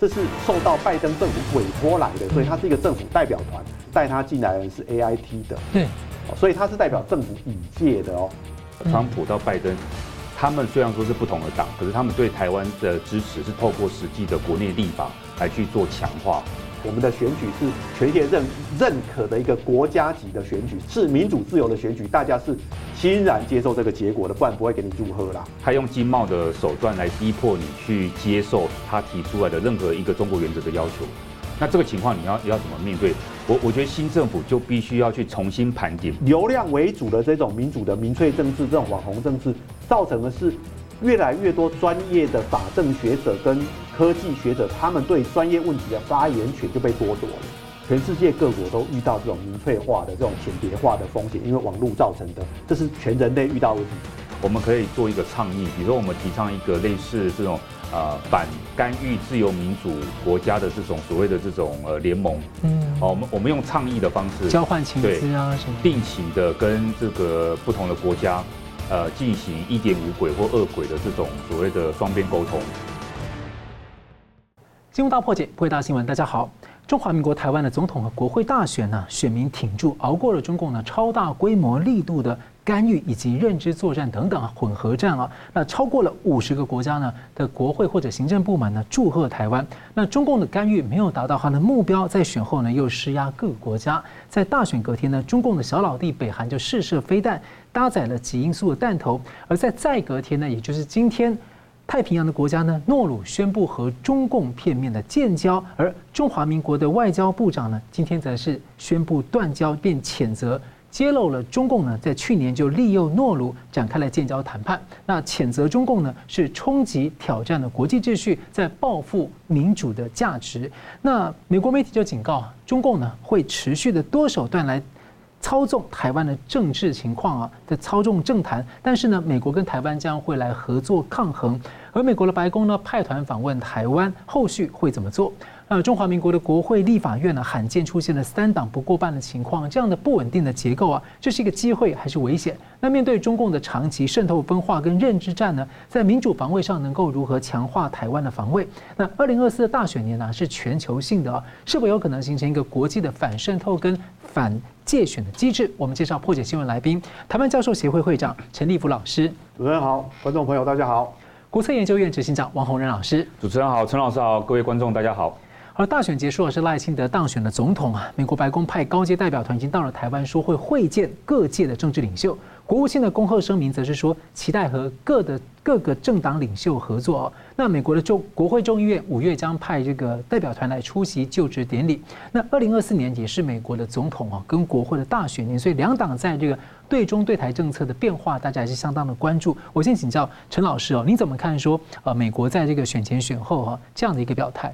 这是受到拜登政府委托来的，所以他是一个政府代表团，带他进来的人是 AIT 的，对，所以他是代表政府引介的哦。川普到拜登，他们虽然说是不同的党，可是他们对台湾的支持是透过实际的国内立法来去做强化。我们的选举是全世界认认可的一个国家级的选举，是民主自由的选举，大家是欣然接受这个结果的，不然不会给你祝贺啦。他用经贸的手段来逼迫你去接受他提出来的任何一个中国原则的要求，那这个情况你要你要怎么面对？我我觉得新政府就必须要去重新盘点，流量为主的这种民主的民粹政治，这种网红政治，造成的是。越来越多专业的法政学者跟科技学者，他们对专业问题的发言权就被剥夺了。全世界各国都遇到这种民粹化的这种浅碟化的风险，因为网络造成的，这是全人类遇到的问题。我们可以做一个倡议，比如说我们提倡一个类似这种呃反干预自由民主国家的这种所谓的这种呃联盟。嗯，好，我们我们用倡议的方式交换情资啊什么，定期的跟这个不同的国家。呃，进行一点五轨或二轨的这种所谓的双边沟通。金融大破解，不会大新闻。大家好，中华民国台湾的总统和国会大选呢，选民挺住，熬过了中共呢超大规模力度的干预以及认知作战等等混合战啊，那超过了五十个国家呢的国会或者行政部门呢祝贺台湾。那中共的干预没有达到他的目标，在选后呢又施压各个国家。在大选隔天呢，中共的小老弟北韩就试射飞弹。搭载了极音速的弹头，而在再隔天呢，也就是今天，太平洋的国家呢，诺鲁宣布和中共片面的建交，而中华民国的外交部长呢，今天则是宣布断交，并谴责揭露了中共呢，在去年就利诱诺鲁展开了建交谈判，那谴责中共呢是冲击挑战了国际秩序，在报复民主的价值。那美国媒体就警告中共呢，会持续的多手段来。操纵台湾的政治情况啊，在操纵政坛，但是呢，美国跟台湾将会来合作抗衡，而美国的白宫呢派团访问台湾，后续会怎么做？那中华民国的国会立法院呢，罕见出现了三党不过半的情况，这样的不稳定的结构啊，这是一个机会还是危险？那面对中共的长期渗透分化跟认知战呢，在民主防卫上能够如何强化台湾的防卫？那二零二四的大选年呢，是全球性的啊，是否有可能形成一个国际的反渗透跟反介选的机制？我们介绍破解新闻来宾，台湾教授协会会长陈立夫老师。主持人好，观众朋友大家好。国策研究院执行长王洪仁老师。主持人好，陈老师好，各位观众大家好。而大选结束了，是赖清德当选的总统啊。美国白宫派高阶代表团已经到了台湾，说会会见各界的政治领袖。国务卿的恭贺声明则是说，期待和各的各个政党领袖合作。哦那美国的众国会众议院五月将派这个代表团来出席就职典礼。那二零二四年也是美国的总统啊跟国会的大选年，所以两党在这个对中对台政策的变化，大家还是相当的关注。我先请教陈老师哦，你怎么看说呃美国在这个选前选后哈这样的一个表态？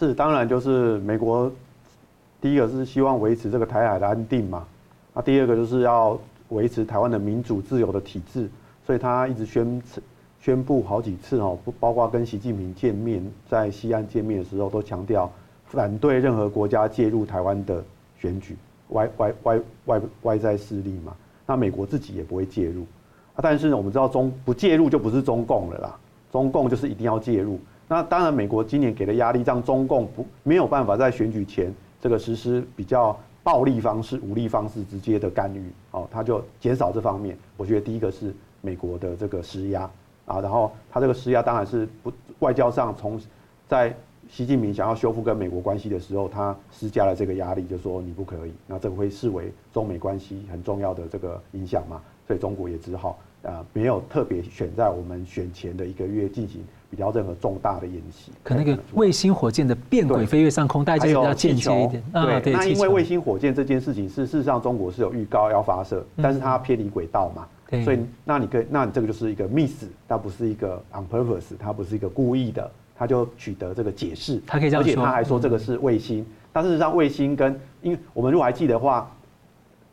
是，当然就是美国，第一个是希望维持这个台海的安定嘛，那第二个就是要维持台湾的民主自由的体制，所以他一直宣宣布好几次哦，不包括跟习近平见面，在西安见面的时候都强调反对任何国家介入台湾的选举，外外外外外在势力嘛，那美国自己也不会介入，但是呢，我们知道中不介入就不是中共了啦，中共就是一定要介入。那当然，美国今年给的压力，让中共不没有办法在选举前这个实施比较暴力方式、武力方式直接的干预，哦，他就减少这方面。我觉得第一个是美国的这个施压啊，然后他这个施压当然是不外交上从在习近平想要修复跟美国关系的时候，他施加了这个压力，就说你不可以，那这个会视为中美关系很重要的这个影响嘛，所以中国也只好啊没有特别选在我们选前的一个月进行。比较任何重大的演习，可那个卫星火箭的变轨飞越上空，大家就比较间接一点。对，对，那因为卫星火箭这件事情是事实上中国是有预告要发射，但是它偏离轨道嘛，所以那你跟那你这个就是一个 miss，它不是一个 on purpose，它不是一个故意的，它就取得这个解释。它可以这样说，而且他还说这个是卫星，但事实上卫星跟因为我们如果还记得的话，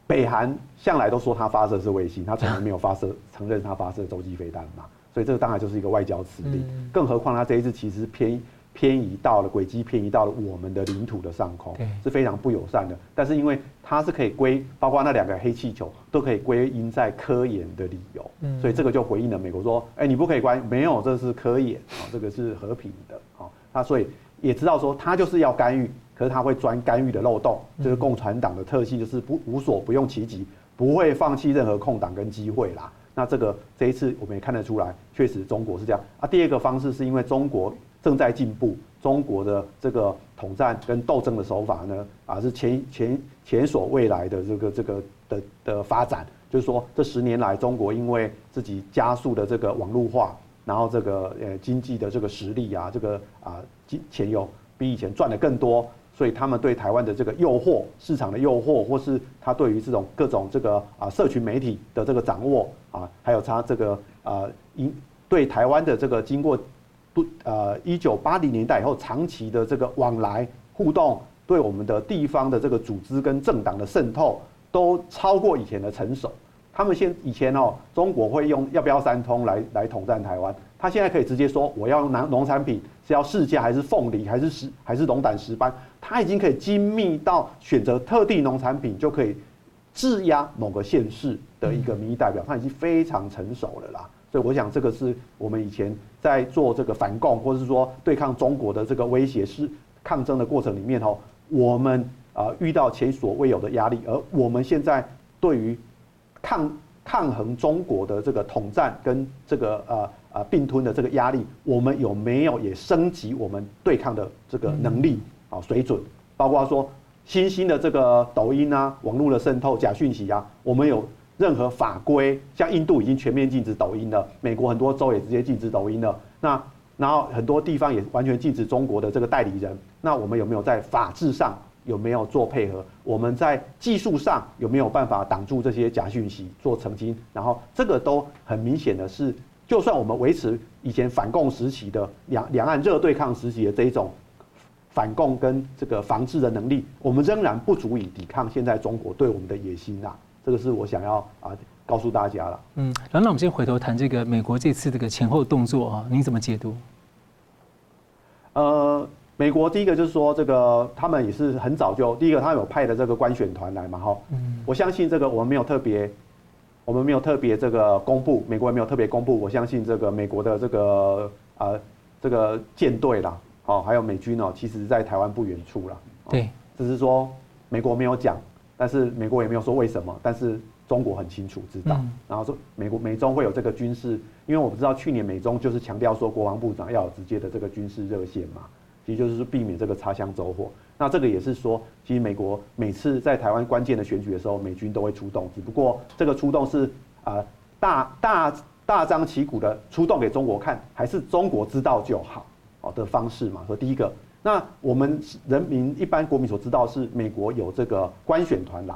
北韩向来都说它发射是卫星，它从来没有发射 承认它发射洲际飞弹嘛。所以这个当然就是一个外交辞令，更何况他这一次其实偏偏移到了轨迹，偏移到了我们的领土的上空，是非常不友善的。但是因为它是可以归，包括那两个黑气球都可以归因在科研的理由，所以这个就回应了美国说，哎，你不可以关，没有，这是科研啊，这个是和平的啊。那所以也知道说他就是要干预，可是他会钻干预的漏洞，就是共产党的特性，就是不无所不用其极，不会放弃任何空档跟机会啦。那这个这一次我们也看得出来，确实中国是这样啊。第二个方式是因为中国正在进步，中国的这个统战跟斗争的手法呢，啊是前前前所未来的这个这个的的发展。就是说，这十年来，中国因为自己加速的这个网络化，然后这个呃经济的这个实力啊，这个啊金钱有比以前赚的更多，所以他们对台湾的这个诱惑、市场的诱惑，或是他对于这种各种这个啊社群媒体的这个掌握啊，还有他这个啊因对台湾的这个经过不呃一九八零年代以后长期的这个往来互动，对我们的地方的这个组织跟政党的渗透。都超过以前的成熟，他们现以前哦，中国会用要不要三通来来统战台湾，他现在可以直接说我要用农农产品是要释迦还是凤梨还是石还是龙胆石斑，他已经可以精密到选择特定农产品就可以制压某个县市的一个民意代表，他已经非常成熟了啦。所以我想这个是我们以前在做这个反共或是说对抗中国的这个威胁是抗争的过程里面哦，我们。啊，遇到前所未有的压力，而我们现在对于抗抗衡中国的这个统战跟这个呃呃并吞的这个压力，我们有没有也升级我们对抗的这个能力啊水准？包括说新兴的这个抖音啊，网络的渗透、假讯息啊，我们有任何法规？像印度已经全面禁止抖音了，美国很多州也直接禁止抖音了。那然后很多地方也完全禁止中国的这个代理人。那我们有没有在法制上？有没有做配合？我们在技术上有没有办法挡住这些假讯息做澄清？然后这个都很明显的是，就算我们维持以前反共时期的两两岸热对抗时期的这一种反共跟这个防治的能力，我们仍然不足以抵抗现在中国对我们的野心啊！这个是我想要啊告诉大家了。嗯，然后那我们先回头谈这个美国这次这个前后动作啊，您怎么解读？呃。美国第一个就是说，这个他们也是很早就第一个，他有派的这个官选团来嘛，哈，我相信这个我们没有特别，我们没有特别这个公布，美国也没有特别公布，我相信这个美国的这个呃这个舰队啦，哦，还有美军哦，其实在台湾不远处了，对，只是说美国没有讲，但是美国也没有说为什么，但是中国很清楚知道，然后说美国美中会有这个军事，因为我不知道去年美中就是强调说国防部长要有直接的这个军事热线嘛。其实就是避免这个擦枪走火。那这个也是说，其实美国每次在台湾关键的选举的时候，美军都会出动。只不过这个出动是啊、大大大张旗鼓的出动给中国看，还是中国知道就好哦的方式嘛？说第一个，那我们人民一般国民所知道是美国有这个观选团来，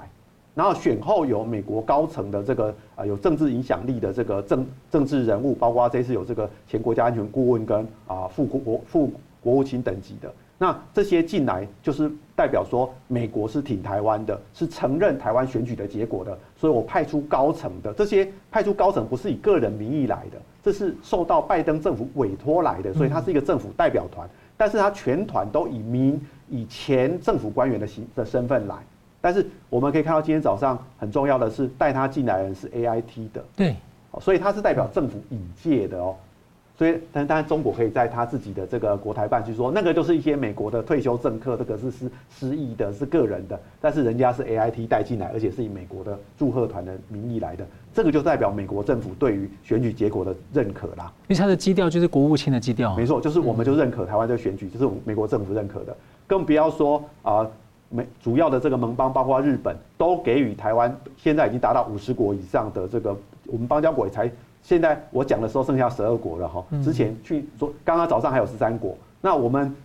然后选后有美国高层的这个啊、有政治影响力的这个政政治人物，包括这次有这个前国家安全顾问跟啊副国副。国务卿等级的，那这些进来就是代表说，美国是挺台湾的，是承认台湾选举的结果的，所以我派出高层的。这些派出高层不是以个人名义来的，这是受到拜登政府委托来的，所以他是一个政府代表团，但是他全团都以民以前政府官员的形的身份来，但是我们可以看到今天早上很重要的是带他进来的人是 AIT 的，对，所以他是代表政府引介的哦。所以，但当然，中国可以在他自己的这个国台办去说，那个就是一些美国的退休政客，这个是失失意的，是个人的。但是人家是 AIT 带进来，而且是以美国的祝贺团的名义来的，这个就代表美国政府对于选举结果的认可啦。因为它的基调就是国务卿的基调，没错，就是我们就认可台湾这个选举，就是美国政府认可的。更不要说啊，美主要的这个盟邦，包括日本，都给予台湾现在已经达到五十国以上的这个，我们邦交国也才。现在我讲的时候剩下十二国了哈，之前去说刚刚早上还有十三国，那我们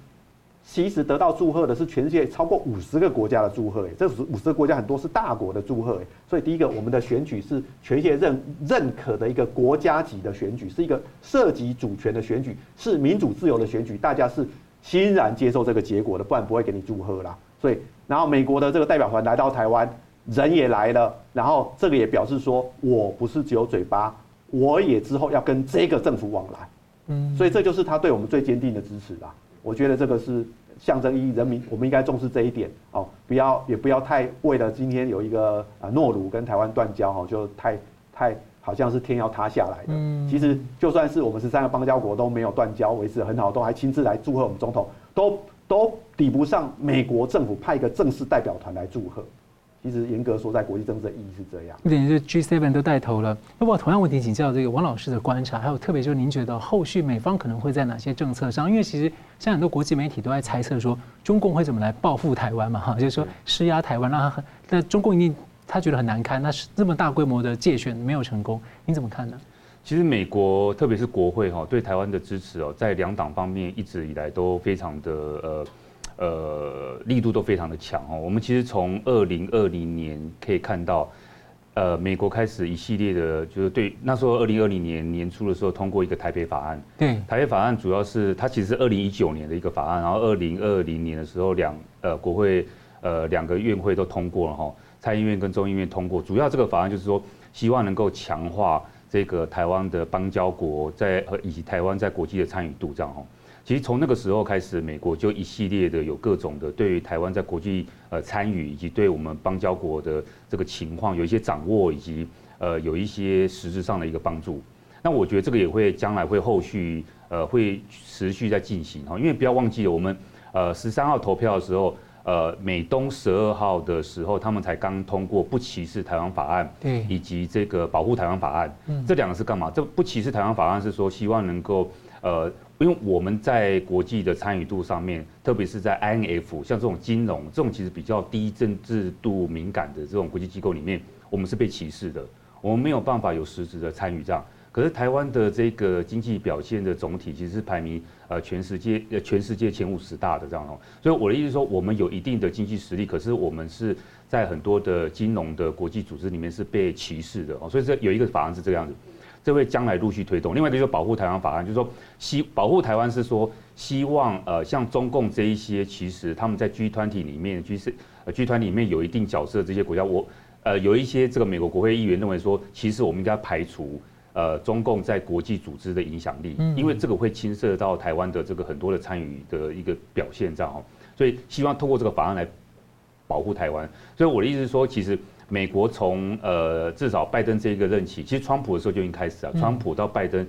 其实得到祝贺的是全世界超过五十个国家的祝贺，哎，这五十个国家很多是大国的祝贺，哎，所以第一个我们的选举是全世界认认可的一个国家级的选举，是一个涉及主权的选举，是民主自由的选举，大家是欣然接受这个结果的，不然不会给你祝贺啦。所以，然后美国的这个代表团来到台湾，人也来了，然后这个也表示说我不是只有嘴巴。我也之后要跟这个政府往来，嗯，所以这就是他对我们最坚定的支持啦。我觉得这个是象征意义，人民我们应该重视这一点哦，不要也不要太为了今天有一个啊诺鲁跟台湾断交哈，就太太好像是天要塌下来的。其实就算是我们十三个邦交国都没有断交，维持很好，都还亲自来祝贺我们总统，都都抵不上美国政府派一个正式代表团来祝贺。其实严格说，在国际政治的意义是这样。等于是 G7 都带头了。那我同样问题请教这个王老师的观察，还有特别就是您觉得后续美方可能会在哪些政策上？因为其实像很多国际媒体都在猜测说，中共会怎么来报复台湾嘛？哈，就是说施压台湾，让他很，那中共一定他觉得很难堪。那是这么大规模的借选没有成功，你怎么看呢？其实美国特别是国会哈对台湾的支持哦，在两党方面一直以来都非常的呃。呃，力度都非常的强哦。我们其实从二零二零年可以看到，呃，美国开始一系列的，就是对那时候二零二零年年初的时候通过一个台北法案。对，台北法案主要是它其实是二零一九年的一个法案，然后二零二零年的时候两呃国会呃两个院会都通过了哈，参议院跟众议院通过。主要这个法案就是说，希望能够强化这个台湾的邦交国在和以及台湾在国际的参与度这样哈。其实从那个时候开始，美国就一系列的有各种的对于台湾在国际呃参与，以及对我们邦交国的这个情况有一些掌握，以及呃有一些实质上的一个帮助。那我觉得这个也会将来会后续呃会持续在进行哈，因为不要忘记了我们呃十三号投票的时候，呃美东十二号的时候，他们才刚通过不歧视台湾法案，对，以及这个保护台湾法案，嗯，这两个是干嘛？这不歧视台湾法案是说希望能够呃。因为我们在国际的参与度上面，特别是在 INF 像这种金融这种其实比较低政治度敏感的这种国际机构里面，我们是被歧视的，我们没有办法有实质的参与这样。可是台湾的这个经济表现的总体其实是排名呃全世界呃全世界前五十大的这样哦。所以我的意思说，我们有一定的经济实力，可是我们是在很多的金融的国际组织里面是被歧视的哦。所以这有一个法案是这个样子。这会将来陆续推动。另外一个就是保护台湾法案，就是说希保护台湾是说希望呃像中共这一些，其实他们在 G 团体里面，G 是呃 G 团里面有一定角色的这些国家，我呃有一些这个美国国会议员认为说，其实我们应该排除呃中共在国际组织的影响力，因为这个会牵涉到台湾的这个很多的参与的一个表现这样哦，所以希望透过这个法案来保护台湾。所以我的意思是说，其实。美国从呃至少拜登这一个任期，其实川普的时候就已经开始了。川普到拜登，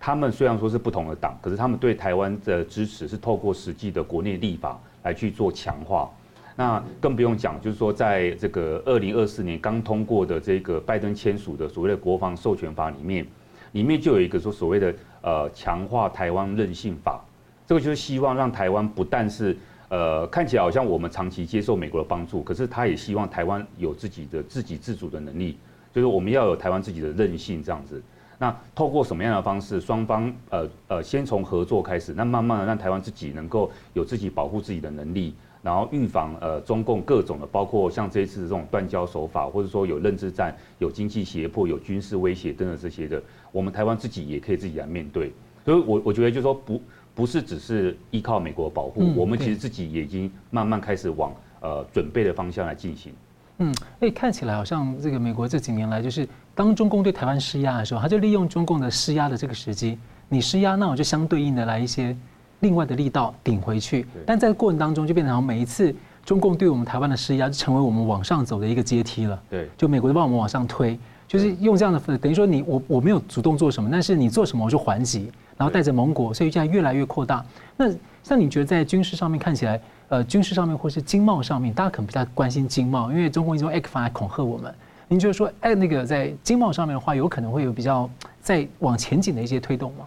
他们虽然说是不同的党，可是他们对台湾的支持是透过实际的国内立法来去做强化。那更不用讲，就是说在这个二零二四年刚通过的这个拜登签署的所谓的国防授权法里面，里面就有一个说所谓的呃强化台湾韧性法，这个就是希望让台湾不但是。呃，看起来好像我们长期接受美国的帮助，可是他也希望台湾有自己的自给自足的能力，就是我们要有台湾自己的韧性这样子。那透过什么样的方式，双方呃呃先从合作开始，那慢慢的让台湾自己能够有自己保护自己的能力，然后预防呃中共各种的，包括像这一次的这种断交手法，或者说有认知战、有经济胁迫、有军事威胁等等这些的，我们台湾自己也可以自己来面对。所以我我觉得就说不。不是只是依靠美国保护，嗯，我们其实自己也已经慢慢开始往呃准备的方向来进行。嗯，哎，看起来好像这个美国这几年来，就是当中共对台湾施压的时候，他就利用中共的施压的这个时机，你施压，那我就相对应的来一些另外的力道顶回去。但在过程当中，就变成每一次中共对我们台湾的施压，就成为我们往上走的一个阶梯了。对，就美国就帮我们往上推，就是用这样的，等于说你我我没有主动做什么，但是你做什么我就还击。然后带着盟国，所以现在越来越扩大。那像你觉得在军事上面看起来，呃，军事上面或是经贸上面，大家可能比较关心经贸，因为中共一直用 ECFA 来恐吓我们。您觉得说，哎，那个在经贸上面的话，有可能会有比较在往前景的一些推动吗？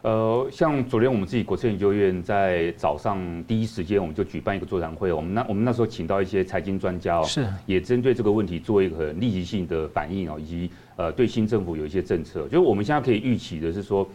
呃，像昨天我们自己国策研究院在早上第一时间，我们就举办一个座谈会。我们那我们那时候请到一些财经专家哦，是也针对这个问题做一个很立即性的反应哦，以及呃对新政府有一些政策。就是我们现在可以预期的是说。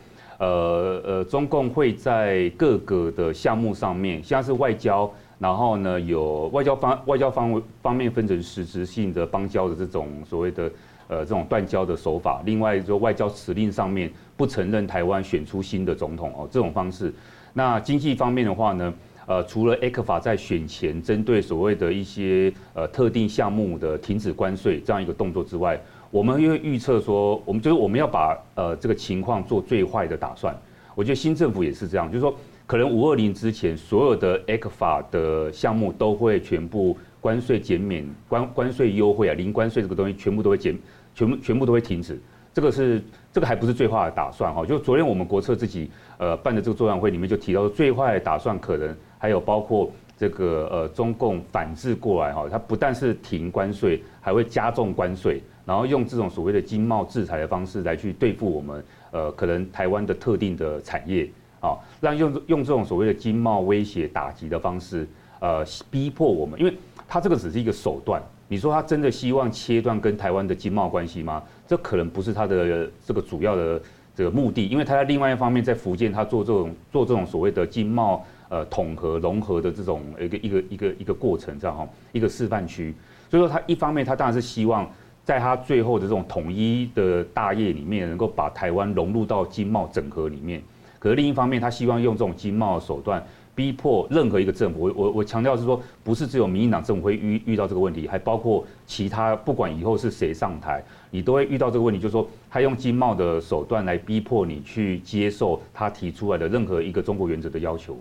呃呃，中共会在各个的项目上面，像是外交，然后呢有外交方外交方方面分成实质性的邦交的这种所谓的呃这种断交的手法，另外就外交辞令上面不承认台湾选出新的总统哦这种方式。那经济方面的话呢，呃除了 ECFA 在选前针对所谓的一些呃特定项目的停止关税这样一个动作之外。我们因为预测说，我们就是我们要把呃这个情况做最坏的打算。我觉得新政府也是这样，就是说可能五二零之前所有的 ECFA 的项目都会全部关税减免、关关税优惠啊、零关税这个东西全部都会减，全部全部都会停止。这个是这个还不是最坏的打算哈。就昨天我们国策自己呃办的这个座谈会里面就提到，最坏的打算可能还有包括这个呃中共反制过来哈，它不但是停关税，还会加重关税，然后用这种所谓的经贸制裁的方式来去对付我们呃可能台湾的特定的产业啊，让用用这种所谓的经贸威胁打击的方式呃逼迫我们，因为它这个只是一个手段。你说他真的希望切断跟台湾的经贸关系吗？这可能不是他的这个主要的这个目的，因为他在另外一方面在福建，他做这种做这种所谓的经贸呃统合融合的这种一个一个一个一个过程，这样哈，一个示范区。所以说他一方面他当然是希望在他最后的这种统一的大业里面，能够把台湾融入到经贸整合里面。可是另一方面，他希望用这种经贸手段。逼迫任何一个政府，我我我强调是说，不是只有民进党政府会遇遇到这个问题，还包括其他，不管以后是谁上台，你都会遇到这个问题，就是说他用经贸的手段来逼迫你去接受他提出来的任何一个中国原则的要求。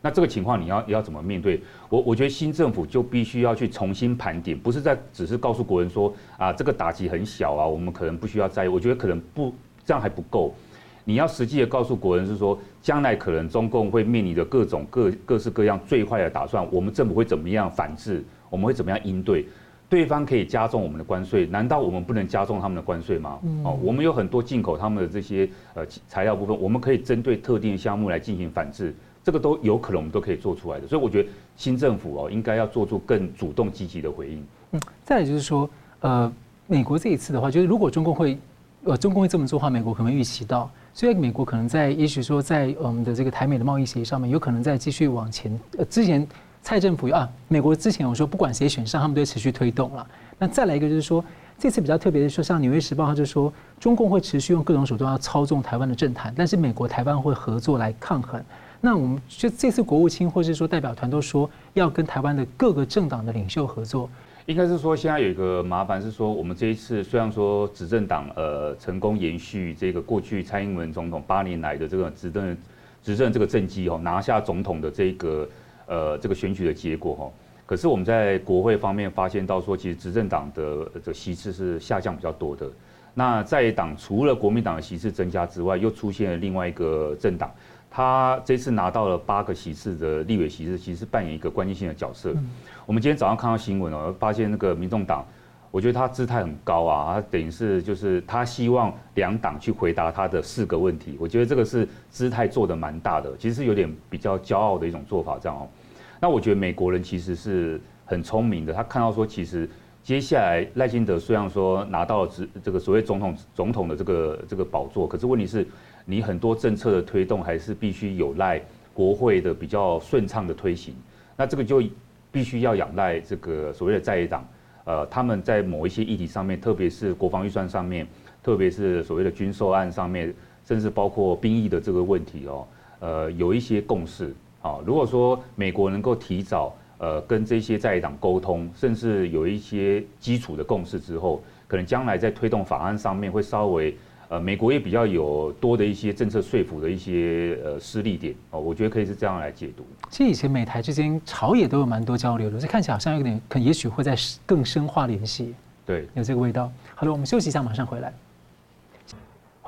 那这个情况你要要怎么面对？我我觉得新政府就必须要去重新盘点，不是在只是告诉国人说啊，这个打击很小啊，我们可能不需要在意。我觉得可能不这样还不够。你要实际的告诉国人是说，将来可能中共会面临着各种各各式各样最坏的打算，我们政府会怎么样反制？我们会怎么样应对？对方可以加重我们的关税，难道我们不能加重他们的关税吗？哦，我们有很多进口他们的这些呃材料部分，我们可以针对特定的项目来进行反制，这个都有可能我们都可以做出来的。所以我觉得新政府哦应该要做出更主动积极的回应。嗯，再来就是说，呃，美国这一次的话，就是如果中共会呃中共会这么做的话，美国可能预期到。所以美国可能在，也许说在我们的这个台美的贸易协议上面，有可能再继续往前。呃，之前蔡政府啊，美国之前有说，不管谁选上，他们都会持续推动了。那再来一个就是说，这次比较特别的说，像《纽约时报》它就说，中共会持续用各种手段要操纵台湾的政坛，但是美国台湾会合作来抗衡。那我们就这次国务卿或是说代表团都说要跟台湾的各个政党的领袖合作。应该是说，现在有一个麻烦是说，我们这一次虽然说执政党呃成功延续这个过去蔡英文总统八年来的这个执政执政这个政绩哦，拿下总统的这个呃这个选举的结果哈，可是我们在国会方面发现到说，其实执政党的这个席次是下降比较多的。那在党除了国民党的席次增加之外，又出现了另外一个政党。他这次拿到了八个席次的立委席次，其实扮演一个关键性的角色。我们今天早上看到新闻哦，发现那个民众党，我觉得他姿态很高啊，他等于是就是他希望两党去回答他的四个问题。我觉得这个是姿态做的蛮大的，其实是有点比较骄傲的一种做法这样哦。那我觉得美国人其实是很聪明的，他看到说其实接下来赖清德虽然说拿到了这个所谓总统总统的这个这个宝座，可是问题是。你很多政策的推动还是必须有赖国会的比较顺畅的推行，那这个就必须要仰赖这个所谓的在野党，呃，他们在某一些议题上面，特别是国防预算上面，特别是所谓的军售案上面，甚至包括兵役的这个问题哦，呃，有一些共识啊。如果说美国能够提早呃跟这些在野党沟通，甚至有一些基础的共识之后，可能将来在推动法案上面会稍微。呃，美国也比较有多的一些政策说服的一些呃施力点哦，我觉得可以是这样来解读。其实以前美台之间朝野都有蛮多交流的，这看起来好像有点，可也许会在更深化联系。对，有这个味道。好了，我们休息一下，马上回来。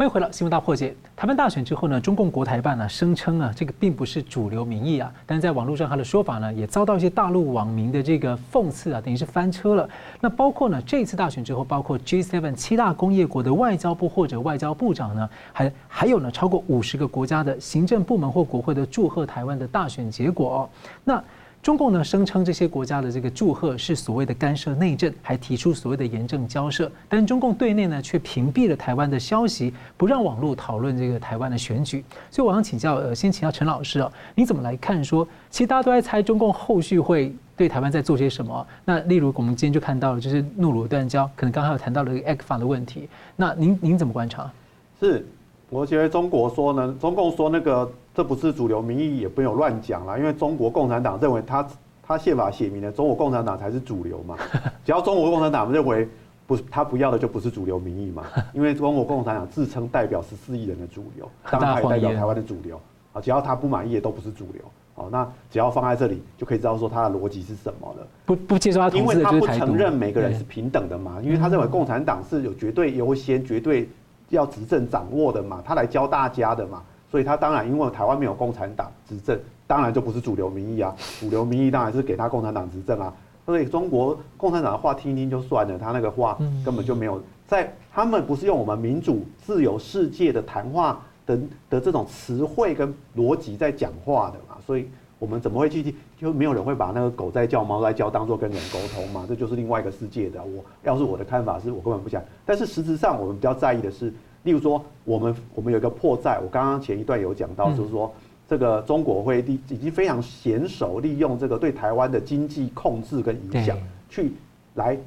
欢迎回到新闻大破解。台湾大选之后呢，中共国台办呢声称啊，这个并不是主流民意啊，但是在网络上他的说法呢，也遭到一些大陆网民的这个讽刺啊，等于是翻车了。那包括呢，这次大选之后，包括 G7 七大工业国的外交部或者外交部长呢，还还有呢，超过五十个国家的行政部门或国会的祝贺台湾的大选结果哦。那中共呢声称这些国家的这个祝贺是所谓的干涉内政，还提出所谓的严正交涉。但中共对内呢却屏蔽了台湾的消息，不让网络讨论这个台湾的选举。所以我想请教，呃，先请教陈老师啊，你怎么来看说？其实大家都在猜中共后续会对台湾在做些什么。那例如我们今天就看到了，就是诺鲁断交，可能刚刚有谈到了 ECFA 的问题。那您您怎么观察？是，我觉得中国说呢，中共说那个。这不是主流民意，也不用乱讲啦。因为中国共产党认为他他宪法写明了，中国共产党才是主流嘛。只要中国共产党认为不，他不要的就不是主流民意嘛。因为中国共产党自称代表十四亿人的主流，当然他也代表台湾的主流啊。只要他不满意的都不是主流。哦，那只要放在这里，就可以知道说他的逻辑是什么了。不不接受他，因为他不承认每个人是平等的嘛。因为他认为共产党是有绝对优先、绝对要执政掌握的嘛，他来教大家的嘛，所以他当然因为台湾没有共产党执政，当然就不是主流民意啊，主流民意当然是给他共产党执政啊。所以中国共产党的话听听就算了，他那个话根本就没有在，他们不是用我们民主自由世界的谈话的的这种词汇跟逻辑在讲话的嘛，所以我们怎么会去听？就没有人会把那个狗在叫、猫在叫当做跟人沟通嘛？这就是另外一个世界的。我要是我的看法是我根本不想，但是实质上我们比较在意的是，例如说我们我们有一个破绽，我刚刚前一段有讲到，就是说。这个中国会利已经非常娴熟利用这个对台湾的经济控制跟影响，去来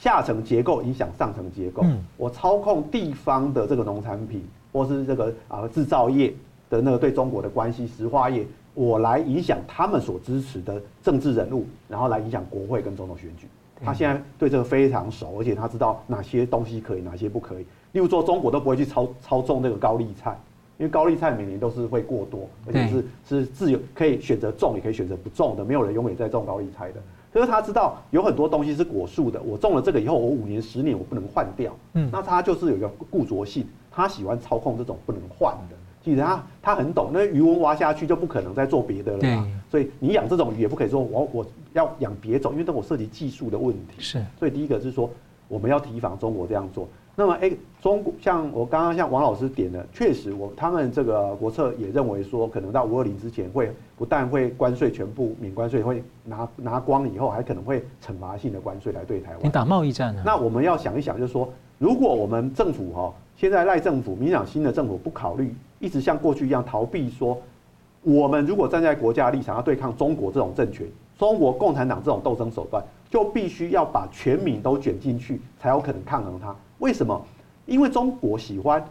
下层结构影响上层结构。我操控地方的这个农产品，或是这个啊制造业的那个对中国的关系，石化业，我来影响他们所支持的政治人物，然后来影响国会跟总统选举。他现在对这个非常熟，而且他知道哪些东西可以，哪些不可以。例如说，中国都不会去操操纵这个高丽菜。因为高丽菜每年都是会过多，而且是是自由可以选择种，也可以选择不种的，没有人永远在种高丽菜的。可是他知道有很多东西是果树的，我种了这个以后，我五年十年我不能换掉。嗯，那他就是有一个固着性，他喜欢操控这种不能换的。其实他他很懂，那鱼塭挖下去就不可能再做别的了嘛。所以你养这种鱼也不可以说我我要养别种，因为这我涉及技术的问题。是，所以第一个是说我们要提防中国这样做。那么，哎，中国像我刚刚像王老师点的，确实我他们这个国策也认为说，可能到五二零之前会不但会关税全部免关税，会拿拿光以后，还可能会惩罚性的关税来对台湾。你打贸易战呢？那我们要想一想，就是说，如果我们政府哈，现在赖政府、民党新的政府不考虑，一直像过去一样逃避说，我们如果站在国家立场要对抗中国这种政权，中国共产党这种斗争手段，就必须要把全民都卷进去，才有可能抗衡它。为什么？因为中国喜欢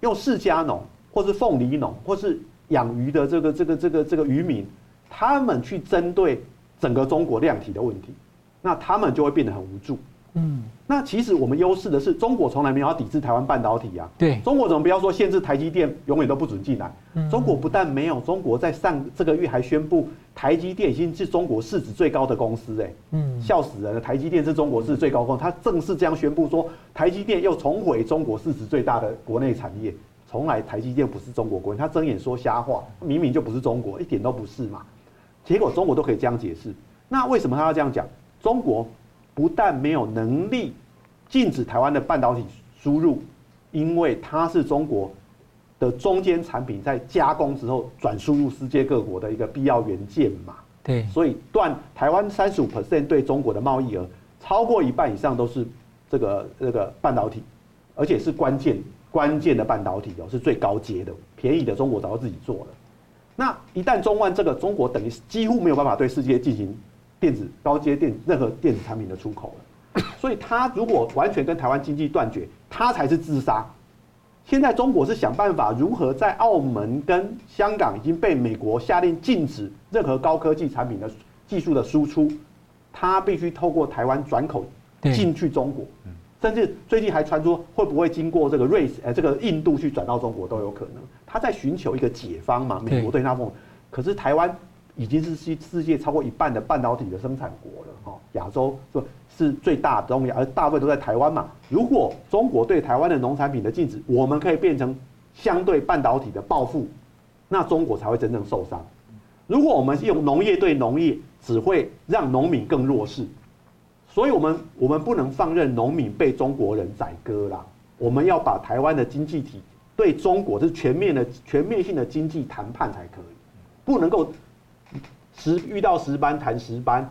用释迦农，或是凤梨农，或是养鱼的这个这个这个这个渔民，他们去针对整个中国量体的问题，那他们就会变得很无助。嗯，那其实我们优势的是，中国从来没有要抵制台湾半导体啊。对，中国怎么不要说限制台积电永远都不准进来？中国不但没有，中国在上这个月还宣布，台积电已经是中国市值最高的公司。哎，嗯，笑死人了！台积电是中国市值最高公司，他正式这样宣布说，台积电又重回中国市值最大的国内产业。从来台积电不是中国国，他睁眼说瞎话，明明就不是中国，一点都不是嘛。结果中国都可以这样解释，那为什么他要这样讲？中国？不但没有能力禁止台湾的半导体输入，因为它是中国的中间产品在加工之后转输入世界各国的一个必要元件嘛。对，所以断台湾三十五 percent 对中国的贸易额，超过一半以上都是这个这个半导体，而且是关键关键的半导体哦，是最高阶的，便宜的中国早就自己做了。那一旦中断这个，中国等于几乎没有办法对世界进行。电子高阶电任何电子产品的出口了，所以他如果完全跟台湾经济断绝，他才是自杀。现在中国是想办法如何在澳门跟香港已经被美国下令禁止任何高科技产品的技术的输出，他必须透过台湾转口进去中国，甚至最近还传出会不会经过这个瑞士呃这个印度去转到中国都有可能。他在寻求一个解方嘛，美国对他封，可是台湾。已经是世世界超过一半的半导体的生产国了，哈，亚洲是最大的东亚，而大部分都在台湾嘛。如果中国对台湾的农产品的禁止，我们可以变成相对半导体的报复，那中国才会真正受伤。如果我们用农业对农业，只会让农民更弱势。所以我们我们不能放任农民被中国人宰割啦。我们要把台湾的经济体对中国是全面的全面性的经济谈判才可以，不能够。十遇到十班谈十班，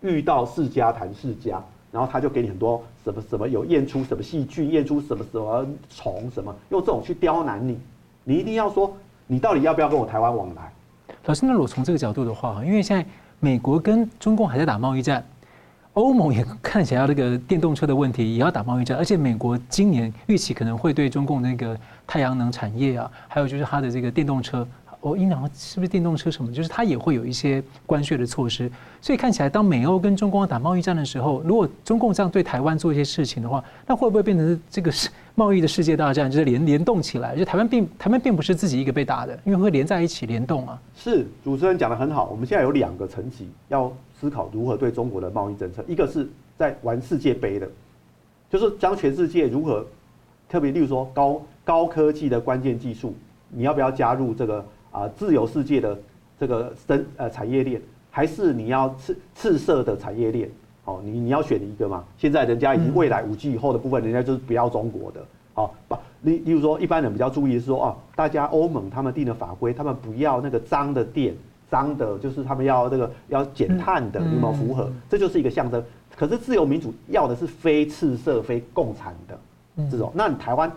遇到四家谈四家，然后他就给你很多什么什么有验出什么细菌，验出什么什么虫什么，用这种去刁难你。你一定要说，你到底要不要跟我台湾往来？老师，那如果从这个角度的话，因为现在美国跟中共还在打贸易战，欧盟也看起来要这个电动车的问题也要打贸易战，而且美国今年预期可能会对中共那个太阳能产业啊，还有就是它的这个电动车。哦，英朗是不是电动车什么？就是它也会有一些关税的措施，所以看起来，当美欧跟中共打贸易战的时候，如果中共这样对台湾做一些事情的话，那会不会变成这个是贸易的世界大战，就是联联动起来？就台湾并台湾并不是自己一个被打的，因为会连在一起联动啊。是主持人讲得很好，我们现在有两个层级要思考如何对中国的贸易政策，一个是在玩世界杯的，就是将全世界如何特别例如说高高科技的关键技术，你要不要加入这个啊、呃、自由世界的这个生呃产业链，还是你要赤赤色的产业链？哦，你你要选一个嘛？现在人家已经未来五 G 以后的部分，人家就是不要中国的。好，不，例例如说，一般人比较注意的是说，哦，大家欧盟他们定的法规，他们不要那个脏的电，脏的，就是他们要这个要减碳的，有没有符合？这就是一个象征。可是自由民主要的是非赤色、非共产的这种。那你台湾，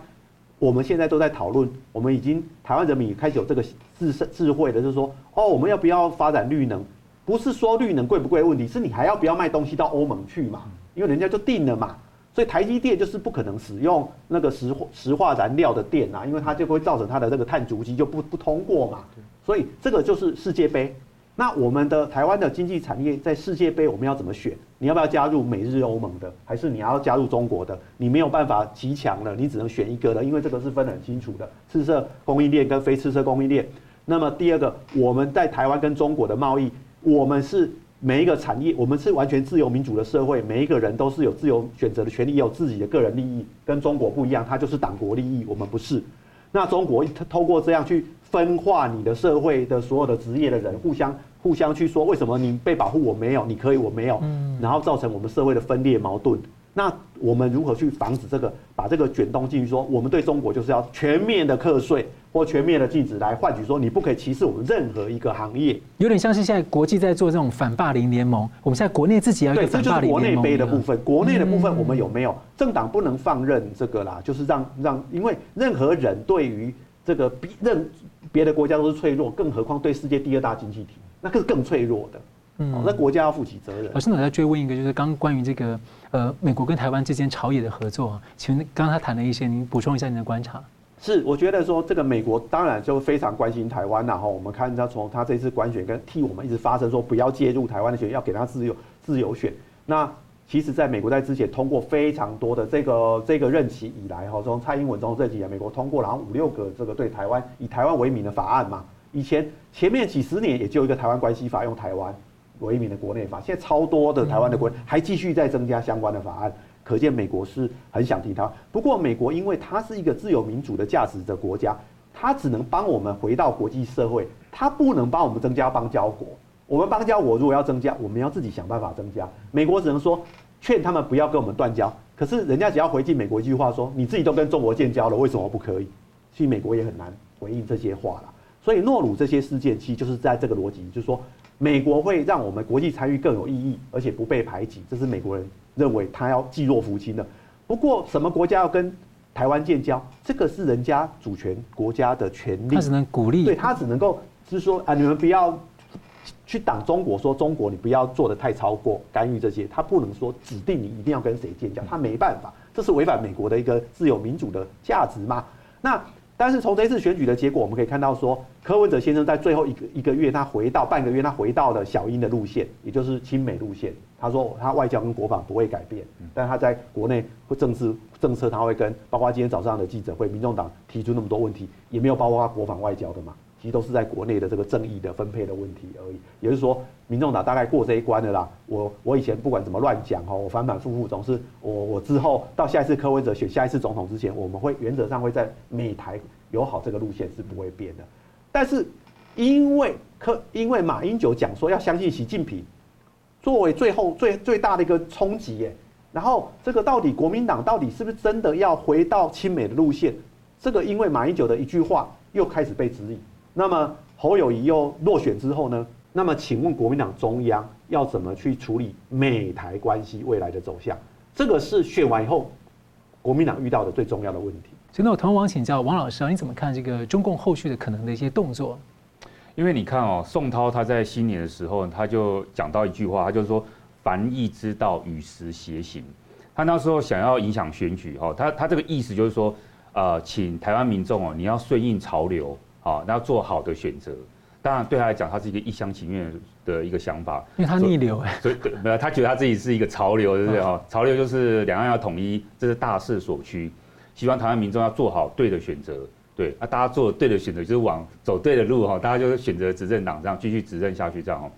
我们现在都在讨论，我们已经台湾人民开始有这个智智慧的，就是说，哦，我们要不要发展绿能？不是说绿能贵不贵的问题，是你还要不要卖东西到欧盟去嘛？因为人家就定了嘛。所以台积电就是不可能使用那个石化石化燃料的电啊，因为它就会造成它的这个碳足迹就不不通过嘛。所以这个就是世界杯。那我们的台湾的经济产业在世界杯我们要怎么选？你要不要加入美日欧盟的，还是你要加入中国的？你没有办法极强了，你只能选一个了，因为这个是分得很清楚的，赤色供应链跟非赤色供应链。那么第二个，我们在台湾跟中国的贸易，我们是。每一个产业，我们是完全自由民主的社会，每一个人都是有自由选择的权利，也有自己的个人利益，跟中国不一样，它就是党国利益，我们不是。那中国透过这样去分化你的社会的所有的职业的人，互相互相去说，为什么你被保护我没有，你可以我没有，然后造成我们社会的分裂矛盾。那我们如何去防止这个？把这个卷动进去，说我们对中国就是要全面的课税或全面的禁止，来换取说你不可以歧视我们任何一个行业。有点像是现在国际在做这种反霸凌联盟，我们现在国内自己要一个反霸凌联盟。对，这就是国内杯的部分。国内的部分我们有没有？政党不能放任这个啦，就是让让，因为任何人对于这个别任别的国家都是脆弱，更何况对世界第二大经济体，那个是更脆弱的。嗯，那国家要负起责任。老师，我再追问一个，就是刚关于这个呃，美国跟台湾之间朝野的合作，请问刚刚他谈了一些，您补充一下您的观察。是，我觉得说这个美国当然就非常关心台湾呐，哈，我们看他从他这次官选跟替我们一直发声说不要介入台湾的选，要给他自由自由选。那其实在美国在之前通过非常多的这个这个任期以来，哈，从蔡英文总统这几年，美国通过然后五六个这个对台湾以台湾为名的法案嘛。以前前面几十年也就一个台湾关系法用台湾。为名的国内法，现在超多的台湾的国还继续在增加相关的法案，可见美国是很想提它。不过美国因为它是一个自由民主的价值的国家，它只能帮我们回到国际社会，它不能帮我们增加邦交国。我们邦交国如果要增加，我们要自己想办法增加。美国只能说劝他们不要跟我们断交，可是人家只要回敬美国一句话说：你自己都跟中国建交了，为什么不可以？所以美国也很难回应这些话了。所以诺鲁这些事件其实就是在这个逻辑，就是说。美国会让我们国际参与更有意义，而且不被排挤，这是美国人认为他要济弱扶倾的。不过，什么国家要跟台湾建交，这个是人家主权国家的权利，他只能鼓励，对他只能够是说啊，你们不要去挡中国，说中国你不要做的太超过干预这些，他不能说指定你一定要跟谁建交，他没办法，这是违反美国的一个自由民主的价值嘛。那。但是从这次选举的结果，我们可以看到说，柯文哲先生在最后一个一个月，他回到半个月，他回到了小英的路线，也就是亲美路线。他说他外交跟国防不会改变，但他在国内会政治政策他会跟，包括今天早上的记者会，民众党提出那么多问题，也没有包括他国防外交的嘛。其实都是在国内的这个正义的分配的问题而已，也就是说，民众党大概过这一关的啦。我我以前不管怎么乱讲哈，我反反复复总是我我之后到下一次柯文哲选下一次总统之前，我们会原则上会在美台友好这个路线是不会变的。但是因为柯因为马英九讲说要相信习近平，作为最后最最大的一个冲击耶，然后这个到底国民党到底是不是真的要回到亲美的路线？这个因为马英九的一句话又开始被质疑。那么侯友谊又落选之后呢？那么请问国民党中央要怎么去处理美台关系未来的走向？这个是选完以后国民党遇到的最重要的问题。所以那，我同王请教王老师啊，你怎么看这个中共后续的可能的一些动作？因为你看哦，宋涛他在新年的时候他就讲到一句话，他就是说“凡易之道，与时偕行”。他那时候想要影响选举哦，他他这个意思就是说，呃，请台湾民众哦，你要顺应潮流。好，那要做好的选择。当然，对他来讲，他是一个一厢情愿的一个想法，因为他逆流哎，所以没有他觉得他自己是一个潮流，对不对？哈，潮流就是两岸要统一，这是大势所趋。希望台湾民众要做好对的选择，对，那大家做对的选择就是往走对的路哈，大家就是选择执政党这样继续执政下去这样哦。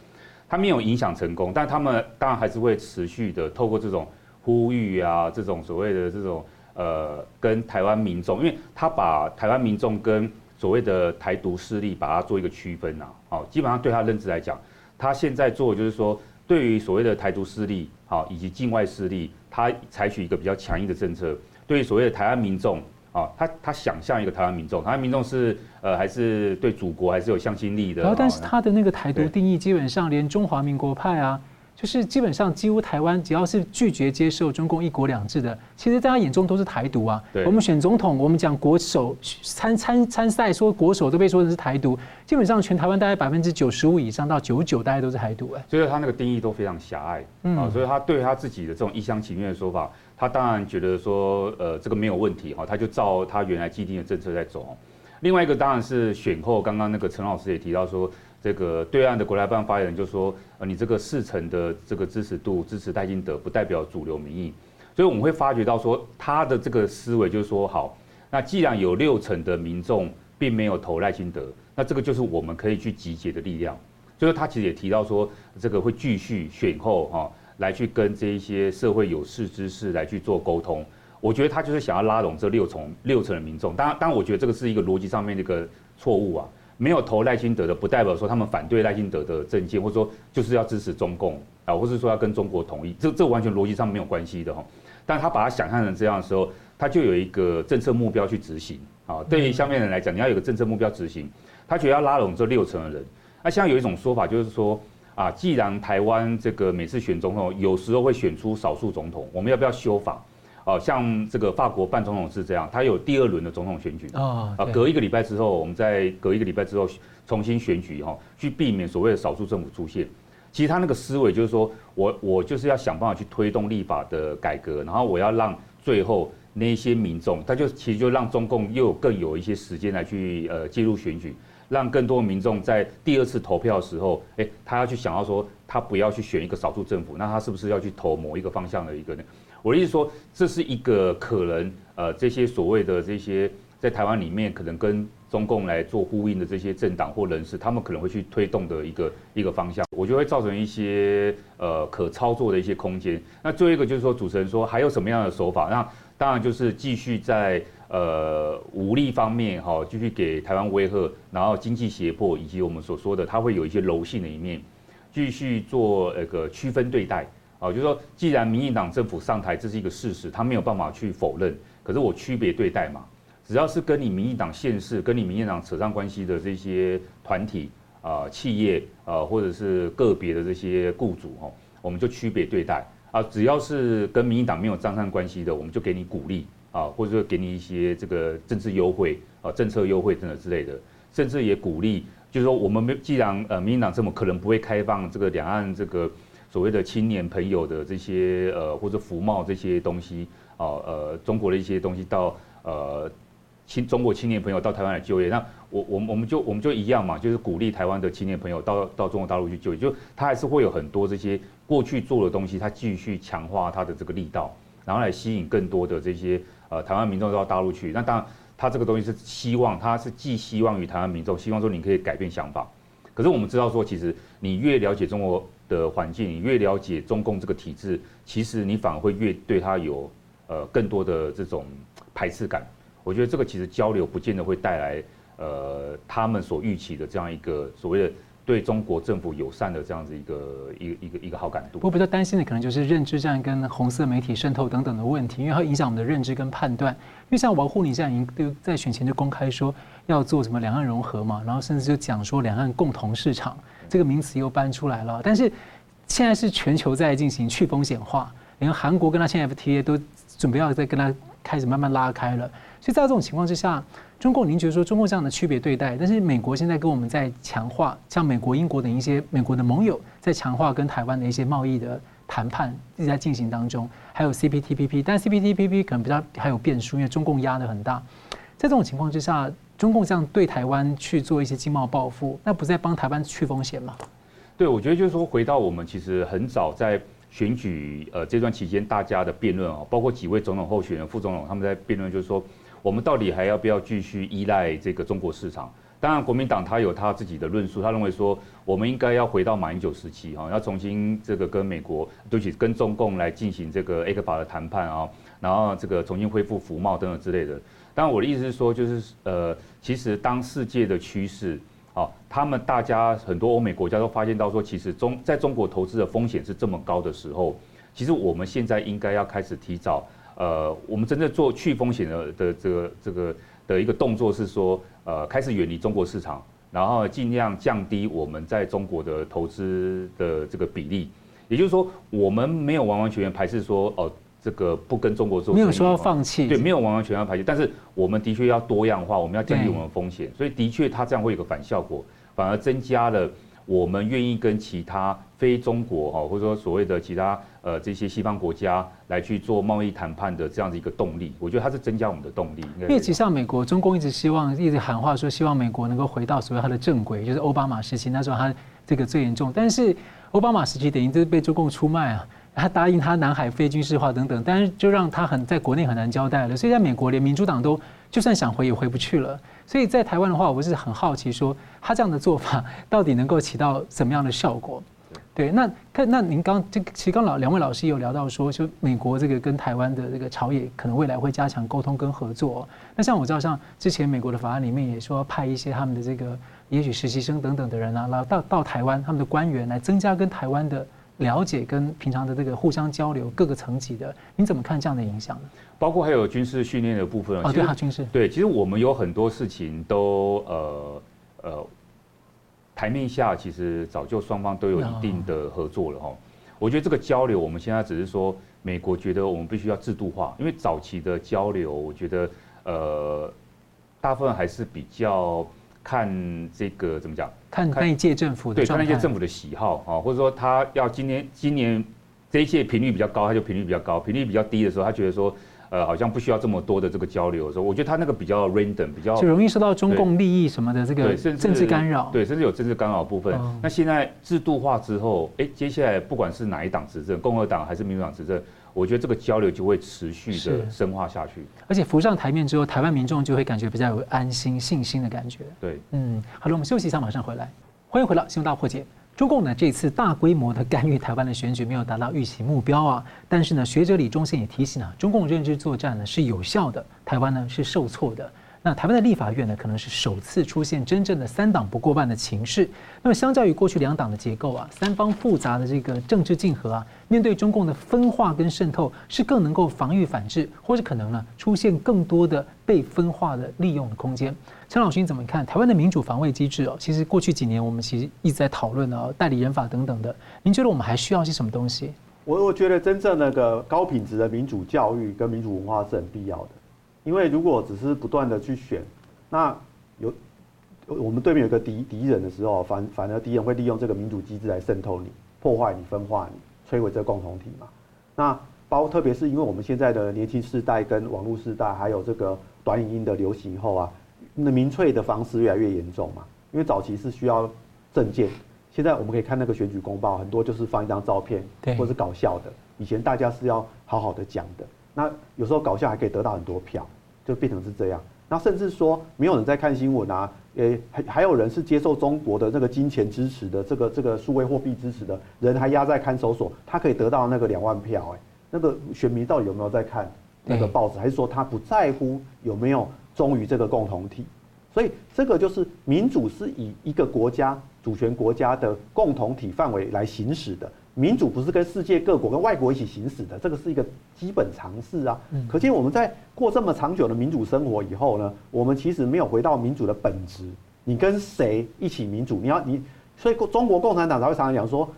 他没有影响成功，但他们当然还是会持续的透过这种呼吁啊，这种所谓的这种呃跟台湾民众，因为他把台湾民众跟所谓的台独势力把它做一个区分呐，好，基本上对他认知来讲，他现在做的就是说，对于所谓的台独势力，好以及境外势力，他采取一个比较强硬的政策，对于所谓的台湾民众。啊，他他想象一个台湾民众，台湾民众是呃还是对祖国还是有向心力的。然后，但是他的那个台独定义，基本上连中华民国派啊，就是基本上几乎台湾只要是拒绝接受中共一国两制的，其实在他眼中都是台独啊。我们选总统，我们讲国手参参参赛说国手都被说的是台独，基本上全台湾大概百分之九十五以上到九九，大概都是台独哎。所以他那个定义都非常狭隘，啊，所以他对他自己的这种一厢情愿的说法。他当然觉得说，呃，这个没有问题哈，他就照他原来既定的政策在走。另外一个当然是选后，刚刚那个陈老师也提到说，这个对岸的国台办发言人就说，呃，你这个四成的这个支持度支持赖清德，不代表主流民意。所以我们会发觉到说，他的这个思维就是说，好，那既然有六成的民众并没有投赖清德，那这个就是我们可以去集结的力量。所以他其实也提到说，这个会继续选后哈。来去跟这一些社会有识之士来去做沟通，我觉得他就是想要拉拢这六成六成的民众。当然，当然，我觉得这个是一个逻辑上面的一个错误啊。没有投赖清德的，不代表说他们反对赖清德的政见，或者说就是要支持中共啊，或是说要跟中国统一，这这完全逻辑上没有关系的哈。但他把它想象成这样的时候，他就有一个政策目标去执行啊。对于下面人来讲，你要有个政策目标执行，他觉得要拉拢这六成的人。那现在有一种说法就是说。啊，既然台湾这个每次选总统，有时候会选出少数总统，我们要不要修法？哦、啊，像这个法国办总统是这样，他有第二轮的总统选举啊，隔一个礼拜之后，我们再隔一个礼拜之后重新选举哈，去避免所谓的少数政府出现。其实他那个思维就是说，我我就是要想办法去推动立法的改革，然后我要让最后那些民众，他就其实就让中共又有更有一些时间来去呃介入选举。让更多民众在第二次投票的时候，哎，他要去想要说，他不要去选一个少数政府，那他是不是要去投某一个方向的一个呢？我的意思说，这是一个可能，呃，这些所谓的这些在台湾里面可能跟中共来做呼应的这些政党或人士，他们可能会去推动的一个一个方向，我觉得会造成一些呃可操作的一些空间。那最后一个就是说，主持人说还有什么样的手法？那当然就是继续在。呃，武力方面哈，继续给台湾威吓，然后经济胁迫，以及我们所说的，它会有一些柔性的一面，继续做那个区分对待啊，就是说，既然民进党政府上台，这是一个事实，他没有办法去否认，可是我区别对待嘛，只要是跟你民进党县市、跟你民进党扯上关系的这些团体啊、企业啊，或者是个别的这些雇主哈，我们就区别对待啊，只要是跟民进党没有沾上关系的，我们就给你鼓励。啊，或者说给你一些这个政治优惠啊，政策优惠等等之类的，甚至也鼓励，就是说我们没既然呃民进党这么可能不会开放这个两岸这个所谓的青年朋友的这些呃或者服贸这些东西啊呃中国的一些东西到呃青中国青年朋友到台湾来就业，那我我我们就我们就一样嘛，就是鼓励台湾的青年朋友到到中国大陆去就业，就他还是会有很多这些过去做的东西，他继续强化他的这个力道，然后来吸引更多的这些。呃，台湾民众到大陆去，那当然，他这个东西是希望，他是寄希望于台湾民众，希望说你可以改变想法。可是我们知道说，其实你越了解中国的环境，你越了解中共这个体制，其实你反而会越对他有呃更多的这种排斥感。我觉得这个其实交流不见得会带来呃他们所预期的这样一个所谓的。对中国政府友善的这样子一个一个一个一个好感度。我比较担心的可能就是认知战跟红色媒体渗透等等的问题，因为它会影响我们的认知跟判断。因为像王沪宁现在已经都在选前就公开说要做什么两岸融合嘛，然后甚至就讲说两岸共同市场这个名词又搬出来了。但是现在是全球在进行去风险化，连韩国跟他签 FTA 都准备要再跟他开始慢慢拉开了。所以在这种情况之下，中共，您觉得说中共这样的区别对待，但是美国现在跟我们在强化，像美国、英国等一些美国的盟友在强化跟台湾的一些贸易的谈判一直在进行当中，还有 CPTPP，但 CPTPP 可能比较还有变数，因为中共压得很大。在这种情况之下，中共这样对台湾去做一些经贸报复，那不是在帮台湾去风险吗？对，我觉得就是说，回到我们其实很早在选举呃这段期间，大家的辩论啊，包括几位总统候选人、副总统他们在辩论，就是说。我们到底还要不要继续依赖这个中国市场？当然，国民党他有他自己的论述，他认为说我们应该要回到马英九时期哈，要重新这个跟美国，对不起，跟中共来进行这个 ECFA 的谈判啊，然后这个重新恢复服贸等等之类的。当然，我的意思是说，就是呃，其实当世界的趋势啊，他们大家很多欧美国家都发现到说，其实中在中国投资的风险是这么高的时候，其实我们现在应该要开始提早，呃，我们真正做去风险的的这个这个的一个动作是说。呃，开始远离中国市场，然后尽量降低我们在中国的投资的这个比例。也就是说，我们没有完完全全排斥说，哦，这个不跟中国做，没有说要放弃，对，没有完完全全要排挤。但是我们的确要多样化，我们要降低我们的风险。所以的确，它这样会有个反效果，反而增加了我们愿意跟其他非中国哈，或者说所谓的其他。呃，这些西方国家来去做贸易谈判的这样的一个动力，我觉得它是增加我们的动力。因为其实像美国，中共一直希望，一直喊话说，希望美国能够回到所谓它的正轨，就是奥巴马时期那时候它这个最严重。但是奥巴马时期等于就是被中共出卖啊，他答应他南海非军事化等等，但是就让他很在国内很难交代了。所以在美国，连民主党都就算想回也回不去了。所以在台湾的话，我是很好奇说，他这样的做法到底能够起到什么样的效果？对，那看那您刚这其实刚老两位老师有聊到说，就美国这个跟台湾的这个朝野可能未来会加强沟通跟合作。那像我知道，像之前美国的法案里面也说派一些他们的这个也许实习生等等的人啊，然后到到台湾，他们的官员来增加跟台湾的了解跟平常的这个互相交流，各个层级的，你怎么看这样的影响呢？包括还有军事训练的部分啊，对啊，军事对，其实我们有很多事情都呃呃。台面下其实早就双方都有一定的合作了哈，我觉得这个交流我们现在只是说美国觉得我们必须要制度化，因为早期的交流我觉得呃大部分还是比较看这个怎么讲，看那一届政府的对，看那一届政府的喜好啊，或者说他要今年今年这一届频率比较高，他就频率比较高，频率比较低的时候，他觉得说。呃，好像不需要这么多的这个交流的时候，我觉得他那个比较 random，比较就容易受到中共利益什么的这个政治干扰，对，甚至有政治干扰部分。那现在制度化之后，哎，接下来不管是哪一党执政，共和党还是民主党执政，我觉得这个交流就会持续的深化下去。而且浮上台面之后，台湾民众就会感觉比较有安心、信心的感觉。对，嗯，好了，我们休息一下，马上回来。欢迎回到《新闻大破解》。中共呢，这次大规模的干预台湾的选举没有达到预期目标啊，但是呢，学者李忠信也提醒啊，中共认知作战呢是有效的，台湾呢是受挫的。那台湾的立法院呢，可能是首次出现真正的三党不过半的情势。那么，相较于过去两党的结构啊，三方复杂的这个政治竞合啊，面对中共的分化跟渗透，是更能够防御反制，或者可能呢出现更多的被分化的利用的空间。陈老师，你怎么看台湾的民主防卫机制哦？其实过去几年我们其实一直在讨论啊，代理人法等等的。您觉得我们还需要些什么东西？我我觉得真正那个高品质的民主教育跟民主文化是很必要的。因为如果只是不断的去选，那有我们对面有个敌敌人的时候，反反而敌人会利用这个民主机制来渗透你、破坏你、分化你、摧毁这个共同体嘛。那包特别是因为我们现在的年轻世代跟网络世代，还有这个短影音的流行以后啊，那民粹的方式越来越严重嘛。因为早期是需要证件，现在我们可以看那个选举公报，很多就是放一张照片，或是搞笑的。以前大家是要好好的讲的。那有时候搞笑还可以得到很多票，就变成是这样。那甚至说没有人在看新闻啊，诶，还还有人是接受中国的那个金钱支持的，这个这个数位货币支持的人还压在看守所，他可以得到那个两万票，诶，那个选民到底有没有在看那个报纸，还是说他不在乎有没有忠于这个共同体？所以这个就是民主是以一个国家主权国家的共同体范围来行使的。民主不是跟世界各国、跟外国一起行使的，这个是一个基本常识啊。可见我们在过这么长久的民主生活以后呢，我们其实没有回到民主的本质。你跟谁一起民主？你要你，所以中国共产党才会常常讲说，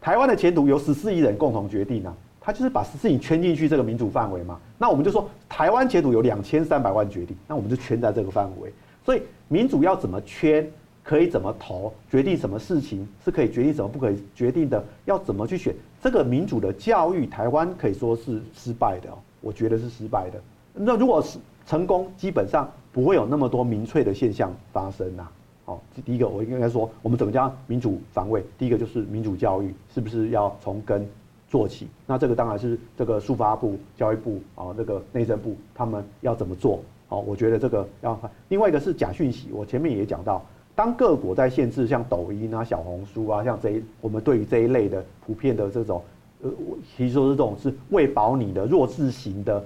台湾的前途由十四亿人共同决定啊。他就是把十四亿圈进去这个民主范围嘛。那我们就说，台湾前途由两千三百万决定，那我们就圈在这个范围。所以民主要怎么圈？可以怎么投，决定什么事情是可以决定什么不可以决定的，要怎么去选这个民主的教育，台湾可以说是失败的哦，我觉得是失败的。那如果是成功，基本上不会有那么多民粹的现象发生呐。好，这第一个我应该说，我们怎么讲民主防卫？第一个就是民主教育，是不是要从根做起？那这个当然是这个数发部、教育部啊，这个内政部他们要怎么做？好，我觉得这个要。另外一个是假讯息，我前面也讲到，当各国在限制像抖音啊、小红书啊，像这一我们对于这一类的普遍的这种，呃，其实说是这种是喂饱你的弱智型的。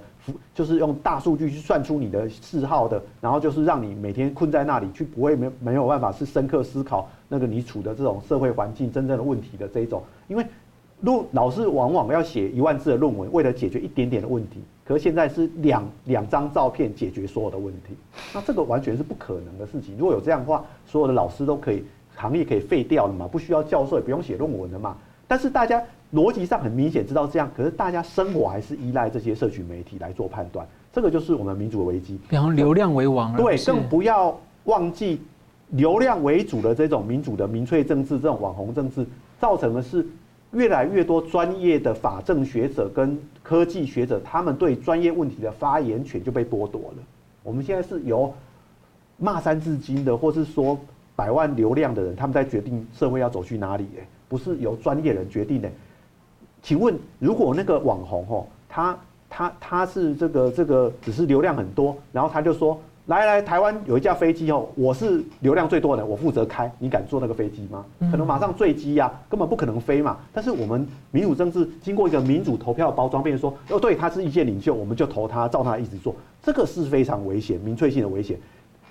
就是用大数据去算出你的嗜好的，然后就是让你每天困在那里去，不会没没有办法是深刻思考那个你处的这种社会环境真正的问题的这一种。因为论老师往往要写一万字的论文，为了解决一点点的问题，可是现在是两两张照片解决所有的问题，那这个完全是不可能的事情。如果有这样的话，所有的老师都可以行业可以废掉了嘛，不需要教授也不用写论文了嘛。但是大家。逻辑上很明显知道这样，可是大家生活还是依赖这些社群媒体来做判断，这个就是我们民主的危机。比方流量为王，对，更不要忘记流量为主的这种民主的民粹政治，这种网红政治，造成的是越来越多专业的法政学者跟科技学者，他们对专业问题的发言权就被剥夺了。我们现在是由骂三字经的，或是说百万流量的人，他们在决定社会要走去哪里，哎，不是由专业人决定的。请问，如果那个网红哦，他他他是这个这个只是流量很多，然后他就说，来来，台湾有一架飞机哦，我是流量最多的，我负责开，你敢坐那个飞机吗？可能马上坠机呀，根本不可能飞嘛。但是我们民主政治经过一个民主投票包装，变成说，哦，对，他是意见领袖，我们就投他，照他一直做，这个是非常危险，民粹性的危险。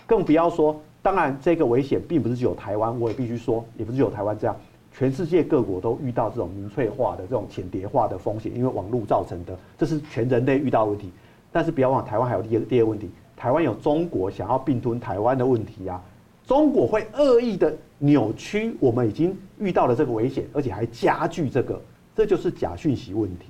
更不要说，当然这个危险并不是只有台湾，我也必须说，也不是只有台湾这样。全世界各国都遇到这种民粹化的这种浅碟化的风险，因为网络造成的，这是全人类遇到的问题。但是不要忘了，台湾还有第二第二个问题，台湾有中国想要并吞台湾的问题啊。中国会恶意的扭曲我们已经遇到的这个危险，而且还加剧这个，这就是假讯息问题，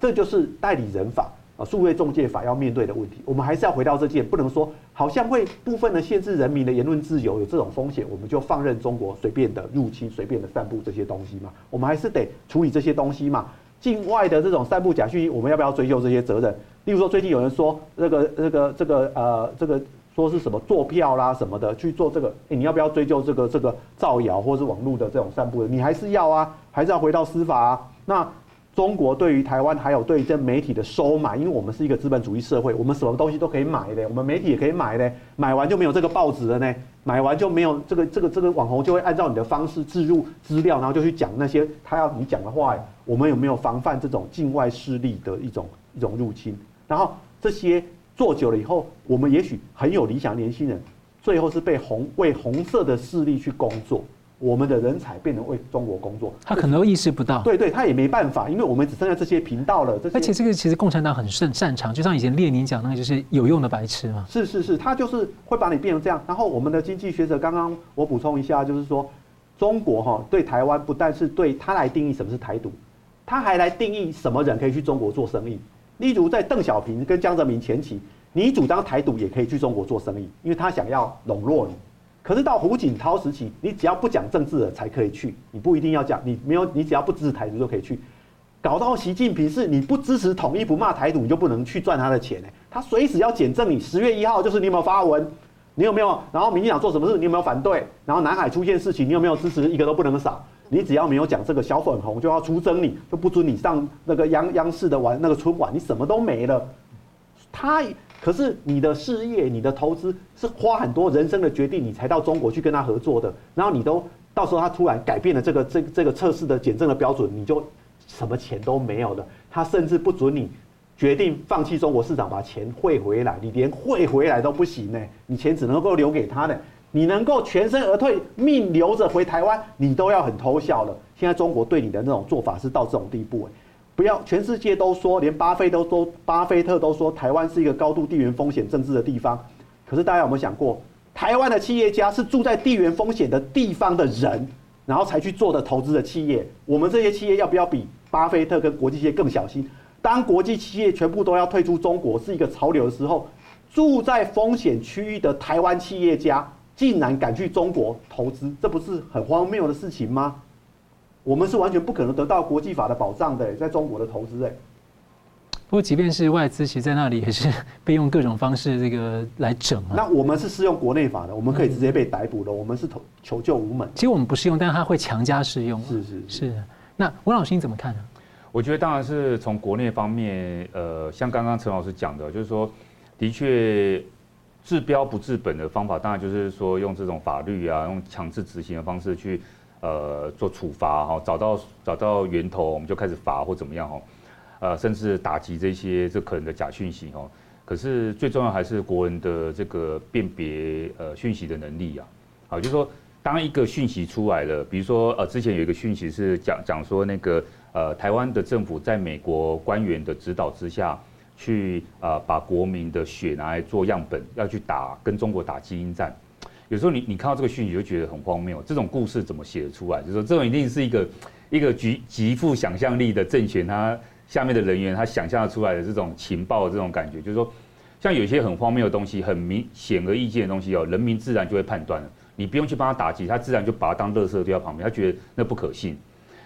这就是代理人法。啊，数位中介法要面对的问题，我们还是要回到这件，不能说好像会部分的限制人民的言论自由，有这种风险，我们就放任中国随便的入侵、随便的散布这些东西嘛？我们还是得处理这些东西嘛？境外的这种散布假讯息，我们要不要追究这些责任？例如说，最近有人说那个、那个、这个呃，这个说是什么作票啦什么的去做这个，你要不要追究这个这个造谣或是网络的这种散布？你还是要啊，还是要回到司法啊？那。中国对于台湾还有对于这媒体的收买，因为我们是一个资本主义社会，我们什么东西都可以买的，我们媒体也可以买的，买完就没有这个报纸了呢，买完就没有这个这个这个网红就会按照你的方式置入资料，然后就去讲那些他要你讲的话。我们有没有防范这种境外势力的一种一种入侵？然后这些做久了以后，我们也许很有理想的年轻人，最后是被红为红色的势力去工作。我们的人才变成为中国工作，他可能都意识不到。对对，他也没办法，因为我们只剩下这些频道了。而且这个其实共产党很擅擅长，就像以前列宁讲那个，就是有用的白痴嘛。是是是，他就是会把你变成这样。然后我们的经济学者刚刚我补充一下，就是说中国哈对台湾不但是对他来定义什么是台独，他还来定义什么人可以去中国做生意。例如在邓小平跟江泽民前期，你主张台独也可以去中国做生意，因为他想要笼络你。可是到胡锦涛时期，你只要不讲政治的才可以去，你不一定要讲，你没有，你只要不支持台独就可以去。搞到习近平是你不支持统一不骂台独，你就不能去赚他的钱呢？他随时要检证你。十月一号就是你有没有发文，你有没有？然后民进党做什么事，你有没有反对？然后南海出现事情，你有没有支持？一个都不能少。你只要没有讲这个小粉红，就要出征你，就不准你上那个央央视的玩那个春晚，你什么都没了。他。可是你的事业、你的投资是花很多人生的决定，你才到中国去跟他合作的。然后你都到时候他突然改变了这个这这个测试的检证的标准，你就什么钱都没有了。他甚至不准你决定放弃中国市场，把钱汇回来，你连汇回来都不行呢。你钱只能够留给他呢。你能够全身而退，命留着回台湾，你都要很偷笑了。现在中国对你的那种做法是到这种地步哎。不要，全世界都说，连巴菲特都说，巴菲特都说，台湾是一个高度地缘风险政治的地方。可是大家有没有想过，台湾的企业家是住在地缘风险的地方的人，然后才去做的投资的企业。我们这些企业要不要比巴菲特跟国际企业更小心？当国际企业全部都要退出中国是一个潮流的时候，住在风险区域的台湾企业家竟然敢去中国投资，这不是很荒谬的事情吗？我们是完全不可能得到国际法的保障的，在中国的投资，哎。不过，即便是外资，其实在那里也是被用各种方式这个来整啊。那我们是适用国内法的，我们可以直接被逮捕的，我们是求求救无门。其实我们不适用，但是他会强加适用。是是是。那温老师你怎么看呢？我觉得当然是从国内方面，呃，像刚刚陈老师讲的，就是说，的确，治标不治本的方法，当然就是说用这种法律啊，用强制执行的方式去呃做处罚哈，找到找到源头，我们就开始罚或怎么样哈，呃，甚至打击这些这可能的假讯息哈。可是最重要还是国人的这个辨别呃讯息的能力啊，好，就是说当一个讯息出来了，比如说呃之前有一个讯息是讲讲说那个呃台湾的政府在美国官员的指导之下。去啊、把国民的血拿来做样本，要去打跟中国打基因战。有时候你你看到这个讯息就觉得很荒谬，这种故事怎么写得出来？就是说这种一定是一个一个极极富想象力的政权，他下面的人员他想象出来的这种情报的这种感觉，就是说像有些很荒谬的东西，很明显而易见的东西哦，人民自然就会判断了，你不用去帮他打击，他自然就把它当垃圾丢在旁边，他觉得那不可信。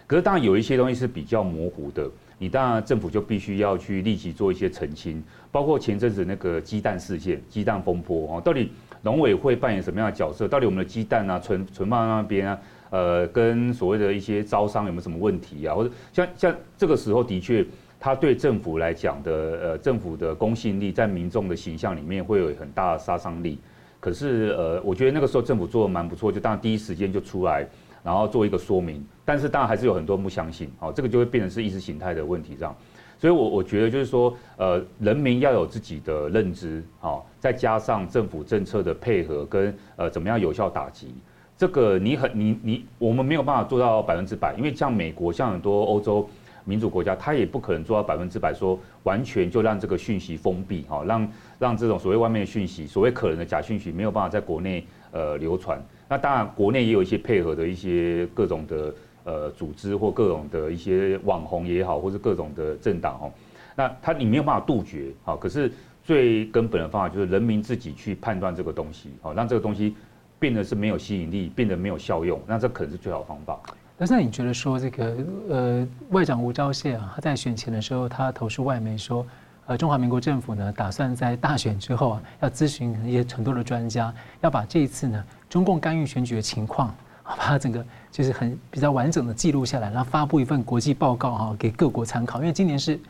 可是当然有一些东西是比较模糊的。你当然政府就必须要去立即做一些澄清，包括前阵子那个鸡蛋事件、鸡蛋风波哦，到底农委会扮演什么样的角色？到底我们的鸡蛋啊存存放那边啊，呃，跟所谓的一些招商有没有什么问题啊？或者像像这个时候的确，他对政府来讲的呃政府的公信力在民众的形象里面会有很大的杀伤力。可是呃，我觉得那个时候政府做的蛮不错，就当然第一时间就出来。然后做一个说明，但是当然还是有很多人不相信，好，这个就会变成是意识形态的问题这样，所以我我觉得就是说，呃，人民要有自己的认知，好，再加上政府政策的配合跟呃怎么样有效打击，这个你很你你我们没有办法做到百分之百，因为像美国像很多欧洲民主国家，它也不可能做到百分之百，说完全就让这个讯息封闭，哈，让让这种所谓外面的讯息，所谓可能的假讯息没有办法在国内呃流传。那当然，国内也有一些配合的一些各种的呃组织或各种的一些网红也好，或是各种的政党哦。那他你没有办法杜绝，好，可是最根本的方法就是人民自己去判断这个东西，好，让这个东西变得是没有吸引力，变得没有效用，那这可能是最好方法。但是你觉得说这个呃外长吴钊燮啊，他在选前的时候，他投诉外媒说。呃，中华民国政府呢，打算在大选之后啊，要咨询一些很多的专家，要把这一次呢中共干预选举的情况，把它整个就是很比较完整的记录下来，然后发布一份国际报告哈，给各国参考。因为今年是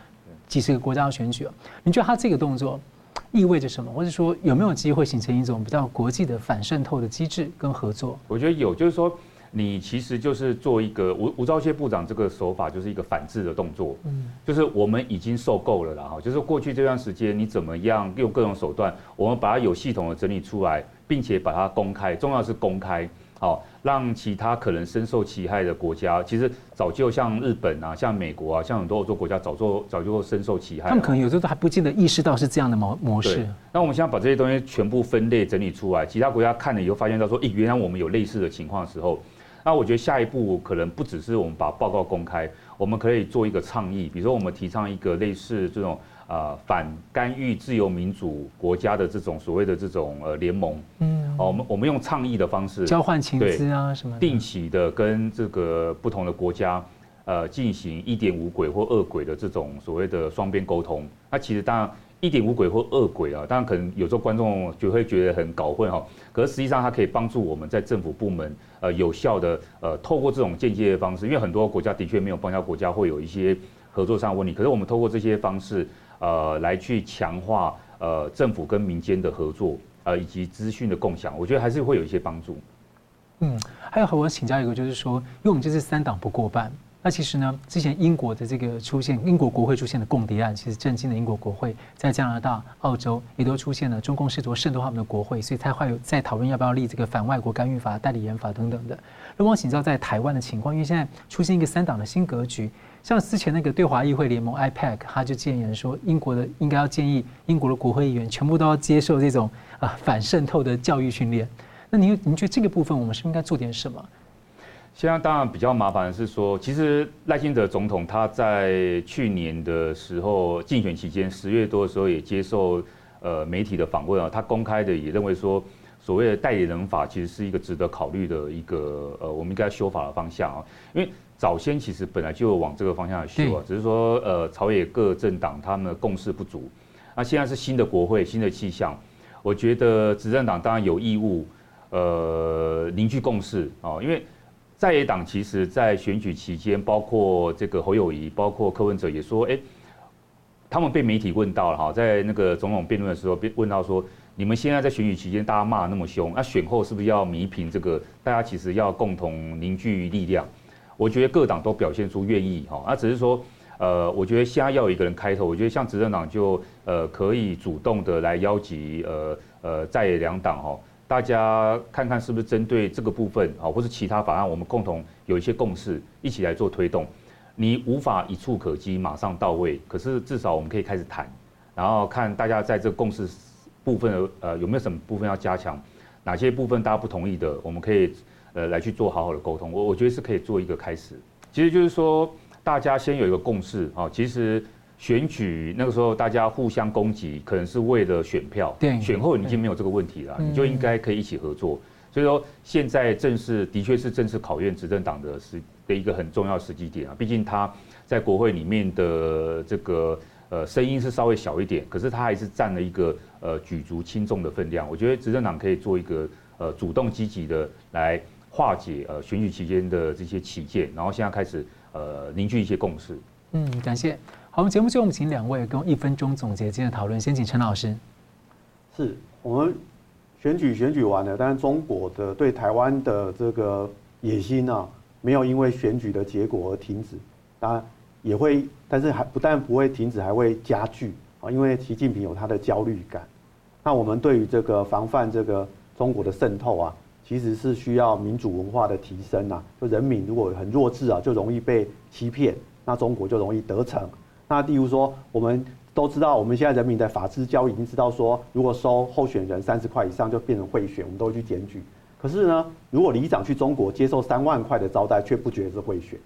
几十个国家的选举，你觉得他这个动作意味着什么？或者说有没有机会形成一种比较国际的反渗透的机制跟合作？我觉得有，就是说。你其实就是做一个吴吴钊燮部长这个手法，就是一个反制的动作。嗯，就是我们已经受够了啦哈，就是过去这段时间你怎么样用各种手段，我们把它有系统的整理出来，并且把它公开，重要是公开，好让其他可能深受其害的国家，其实早就像日本啊、像美国啊、像很多欧洲国家早就早就深受其害。他们可能有时候还不见得意识到是这样的模模式。那我们现在把这些东西全部分类整理出来，其他国家看了以后发现到说，诶，原来我们有类似的情况的时候。那我觉得下一步可能不只是我们把报告公开，我们可以做一个倡议，比如说我们提倡一个类似这种呃反干预自由民主国家的这种所谓的这种呃联盟，嗯，哦，我们我们用倡议的方式交换情资啊什么，定期的跟这个不同的国家呃进行一点五轨或二轨的这种所谓的双边沟通。那其实当然。一点五轨或二轨啊，当然可能有时候观众就会觉得很搞混哈。可是实际上它可以帮助我们在政府部门呃有效的呃透过这种间接的方式，因为很多国家的确没有邦交国家会有一些合作上的问题。可是我们透过这些方式呃来去强化呃政府跟民间的合作呃以及资讯的共享，我觉得还是会有一些帮助。嗯，还有和我请教一个，就是说，因为我们这次三党不过半。那其实呢，之前英国的这个出现，英国国会出现的共谍案，其实震惊了英国国会，在加拿大、澳洲也都出现了中共试图渗透他们的国会，所以才会有在讨论要不要立这个反外国干预法、代理人法等等的。那么请教在台湾的情况，因为现在出现一个三党的新格局，像之前那个对华议会联盟 IPAC，他就建议说，英国的应该要建议英国的国会议员全部都要接受这种啊反渗透的教育训练。那您您觉得这个部分我们是不是应该做点什么？现在当然比较麻烦的是说，其实赖清德总统他在去年的时候竞选期间十月多的时候也接受呃媒体的访问啊，他公开的也认为说，所谓的代理人法其实是一个值得考虑的一个呃我们应该修法的方向啊，因为早先其实本来就往这个方向来修啊，只是说呃朝野各政党他们的共识不足，那现在是新的国会新的气象，我觉得执政党当然有义务呃凝聚共识啊，因为。在野党其实，在选举期间，包括这个侯友宜，包括柯文哲也说，哎，他们被媒体问到了哈，在那个总统辩论的时候被问到说，你们现在在选举期间大家骂那么凶，那选后是不是要弥平这个？大家其实要共同凝聚力量。我觉得各党都表现出愿意哈，那只是说，呃，我觉得现在要有一个人开头，我觉得像执政党就呃可以主动的来邀集呃呃在野两党哈，大家看看是不是针对这个部分啊，或是其他法案，我们共同有一些共识，一起来做推动。你无法一触可及，马上到位，可是至少我们可以开始谈，然后看大家在这个共识部分的呃有没有什么部分要加强，哪些部分大家不同意的，我们可以。呃，来去做好好的沟通，我我觉得是可以做一个开始。其实就是说，大家先有一个共识啊。其实选举那个时候大家互相攻击，可能是为了选票。对。选后你已经没有这个问题了，你就应该可以一起合作。所以说，现在正是的确是正式考验执政党的时的一个很重要时机点啊。毕竟他在国会里面的这个呃声音是稍微小一点，可是他还是占了一个呃举足轻重的分量。我觉得执政党可以做一个呃主动积极的来。化解呃选举期间的这些起见，然后现在开始呃凝聚一些共识。嗯，感谢。好，我们节目最后我们请两位跟我一分钟总结今天的讨论。先请陈老师。是我们选举选举完了，但是中国的对台湾的这个野心呢、啊，没有因为选举的结果而停止，当然也会，但是还不但不会停止，还会加剧啊，因为习近平有他的焦虑感。那我们对于这个防范这个中国的渗透啊。其实是需要民主文化的提升呐，就人民如果很弱智啊，就容易被欺骗，那中国就容易得逞。那例如说，我们都知道，我们现在人民的法治教育已经知道说，如果收候选人三十块以上就变成贿选，我们都会去检举。可是呢，如果里长去中国接受三万块的招待，却不觉得是贿选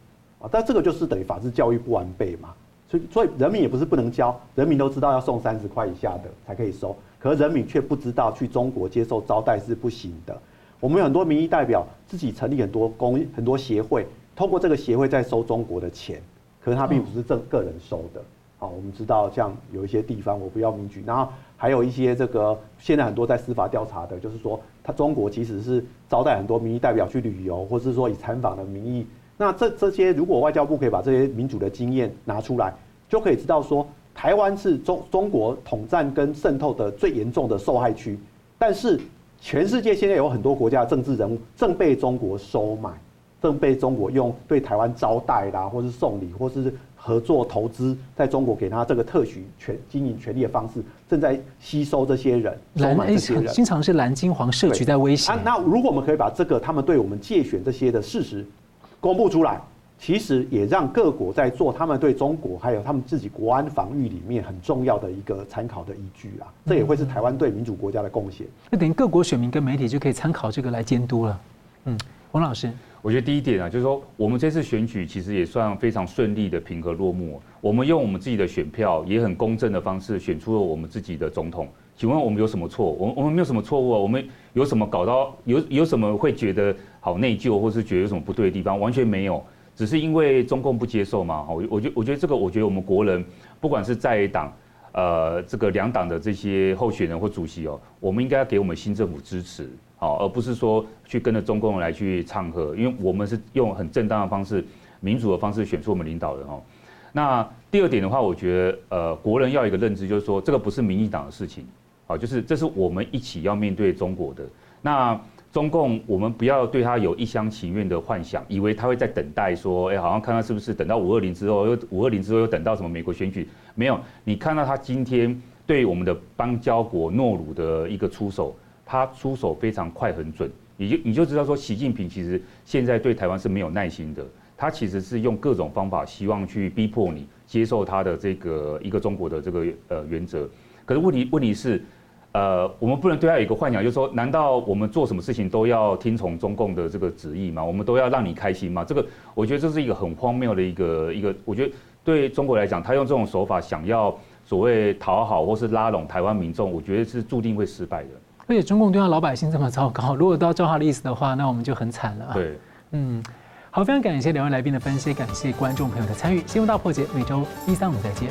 啊，但这个就是等于法治教育不完备嘛。所以，所以人民也不是不能交，人民都知道要送三十块以下的才可以收，可是人民却不知道去中国接受招待是不行的。我们有很多民意代表自己成立很多公很多协会，通过这个协会在收中国的钱，可是他并不是正个人收的。好，我们知道像有一些地方我不要名举，然后还有一些这个现在很多在司法调查的，就是说他中国其实是招待很多民意代表去旅游，或是说以参访的名义。那这这些如果外交部可以把这些民主的经验拿出来，就可以知道说台湾是中中国统战跟渗透的最严重的受害区，但是。全世界现在有很多国家的政治人物正被中国收买，正被中国用对台湾招待啦，或是送礼，或是合作投资，在中国给他这个特许权经营权利的方式，正在吸收这些人，收买这些人。经常是蓝金黄社区在威胁。啊，那如果我们可以把这个他们对我们借选这些的事实公布出来。其实也让各国在做他们对中国还有他们自己国安防御里面很重要的一个参考的依据啊，这也会是台湾对民主国家的贡献。那等于各国选民跟媒体就可以参考这个来监督了。嗯，王老师，我觉得第一点啊，就是说我们这次选举其实也算非常顺利的平和落幕。我们用我们自己的选票，也很公正的方式选出了我们自己的总统。请问我们有什么错？我们我们没有什么错误啊？我们有什么搞到有有什么会觉得好内疚，或是觉得有什么不对的地方？完全没有。只是因为中共不接受嘛，我我觉我觉得这个，我觉得我们国人，不管是在党，呃，这个两党的这些候选人或主席哦，我们应该要给我们新政府支持，好，而不是说去跟着中共来去唱和，因为我们是用很正当的方式、民主的方式选出我们领导人哦。那第二点的话，我觉得呃，国人要有一个认知，就是说这个不是民进党的事情，好，就是这是我们一起要面对中国的那。中共，我们不要对他有一厢情愿的幻想，以为他会在等待说，哎，好像看看是不是等到五二零之后，又五二零之后又等到什么美国选举？没有，你看到他今天对我们的邦交国诺鲁的一个出手，他出手非常快很准，你就你就知道说，习近平其实现在对台湾是没有耐心的，他其实是用各种方法希望去逼迫你接受他的这个一个中国的这个呃原则。可是问题问题是。呃，我们不能对他有一个幻想，就是说，难道我们做什么事情都要听从中共的这个旨意吗？我们都要让你开心吗？这个，我觉得这是一个很荒谬的一个一个。我觉得对中国来讲，他用这种手法想要所谓讨好或是拉拢台湾民众，我觉得是注定会失败的。而且中共对他老百姓这么糟糕，如果都要照他的意思的话，那我们就很惨了。对，嗯，好，非常感谢两位来宾的分析，感谢观众朋友的参与。新闻大破解，每周一、三、五再见。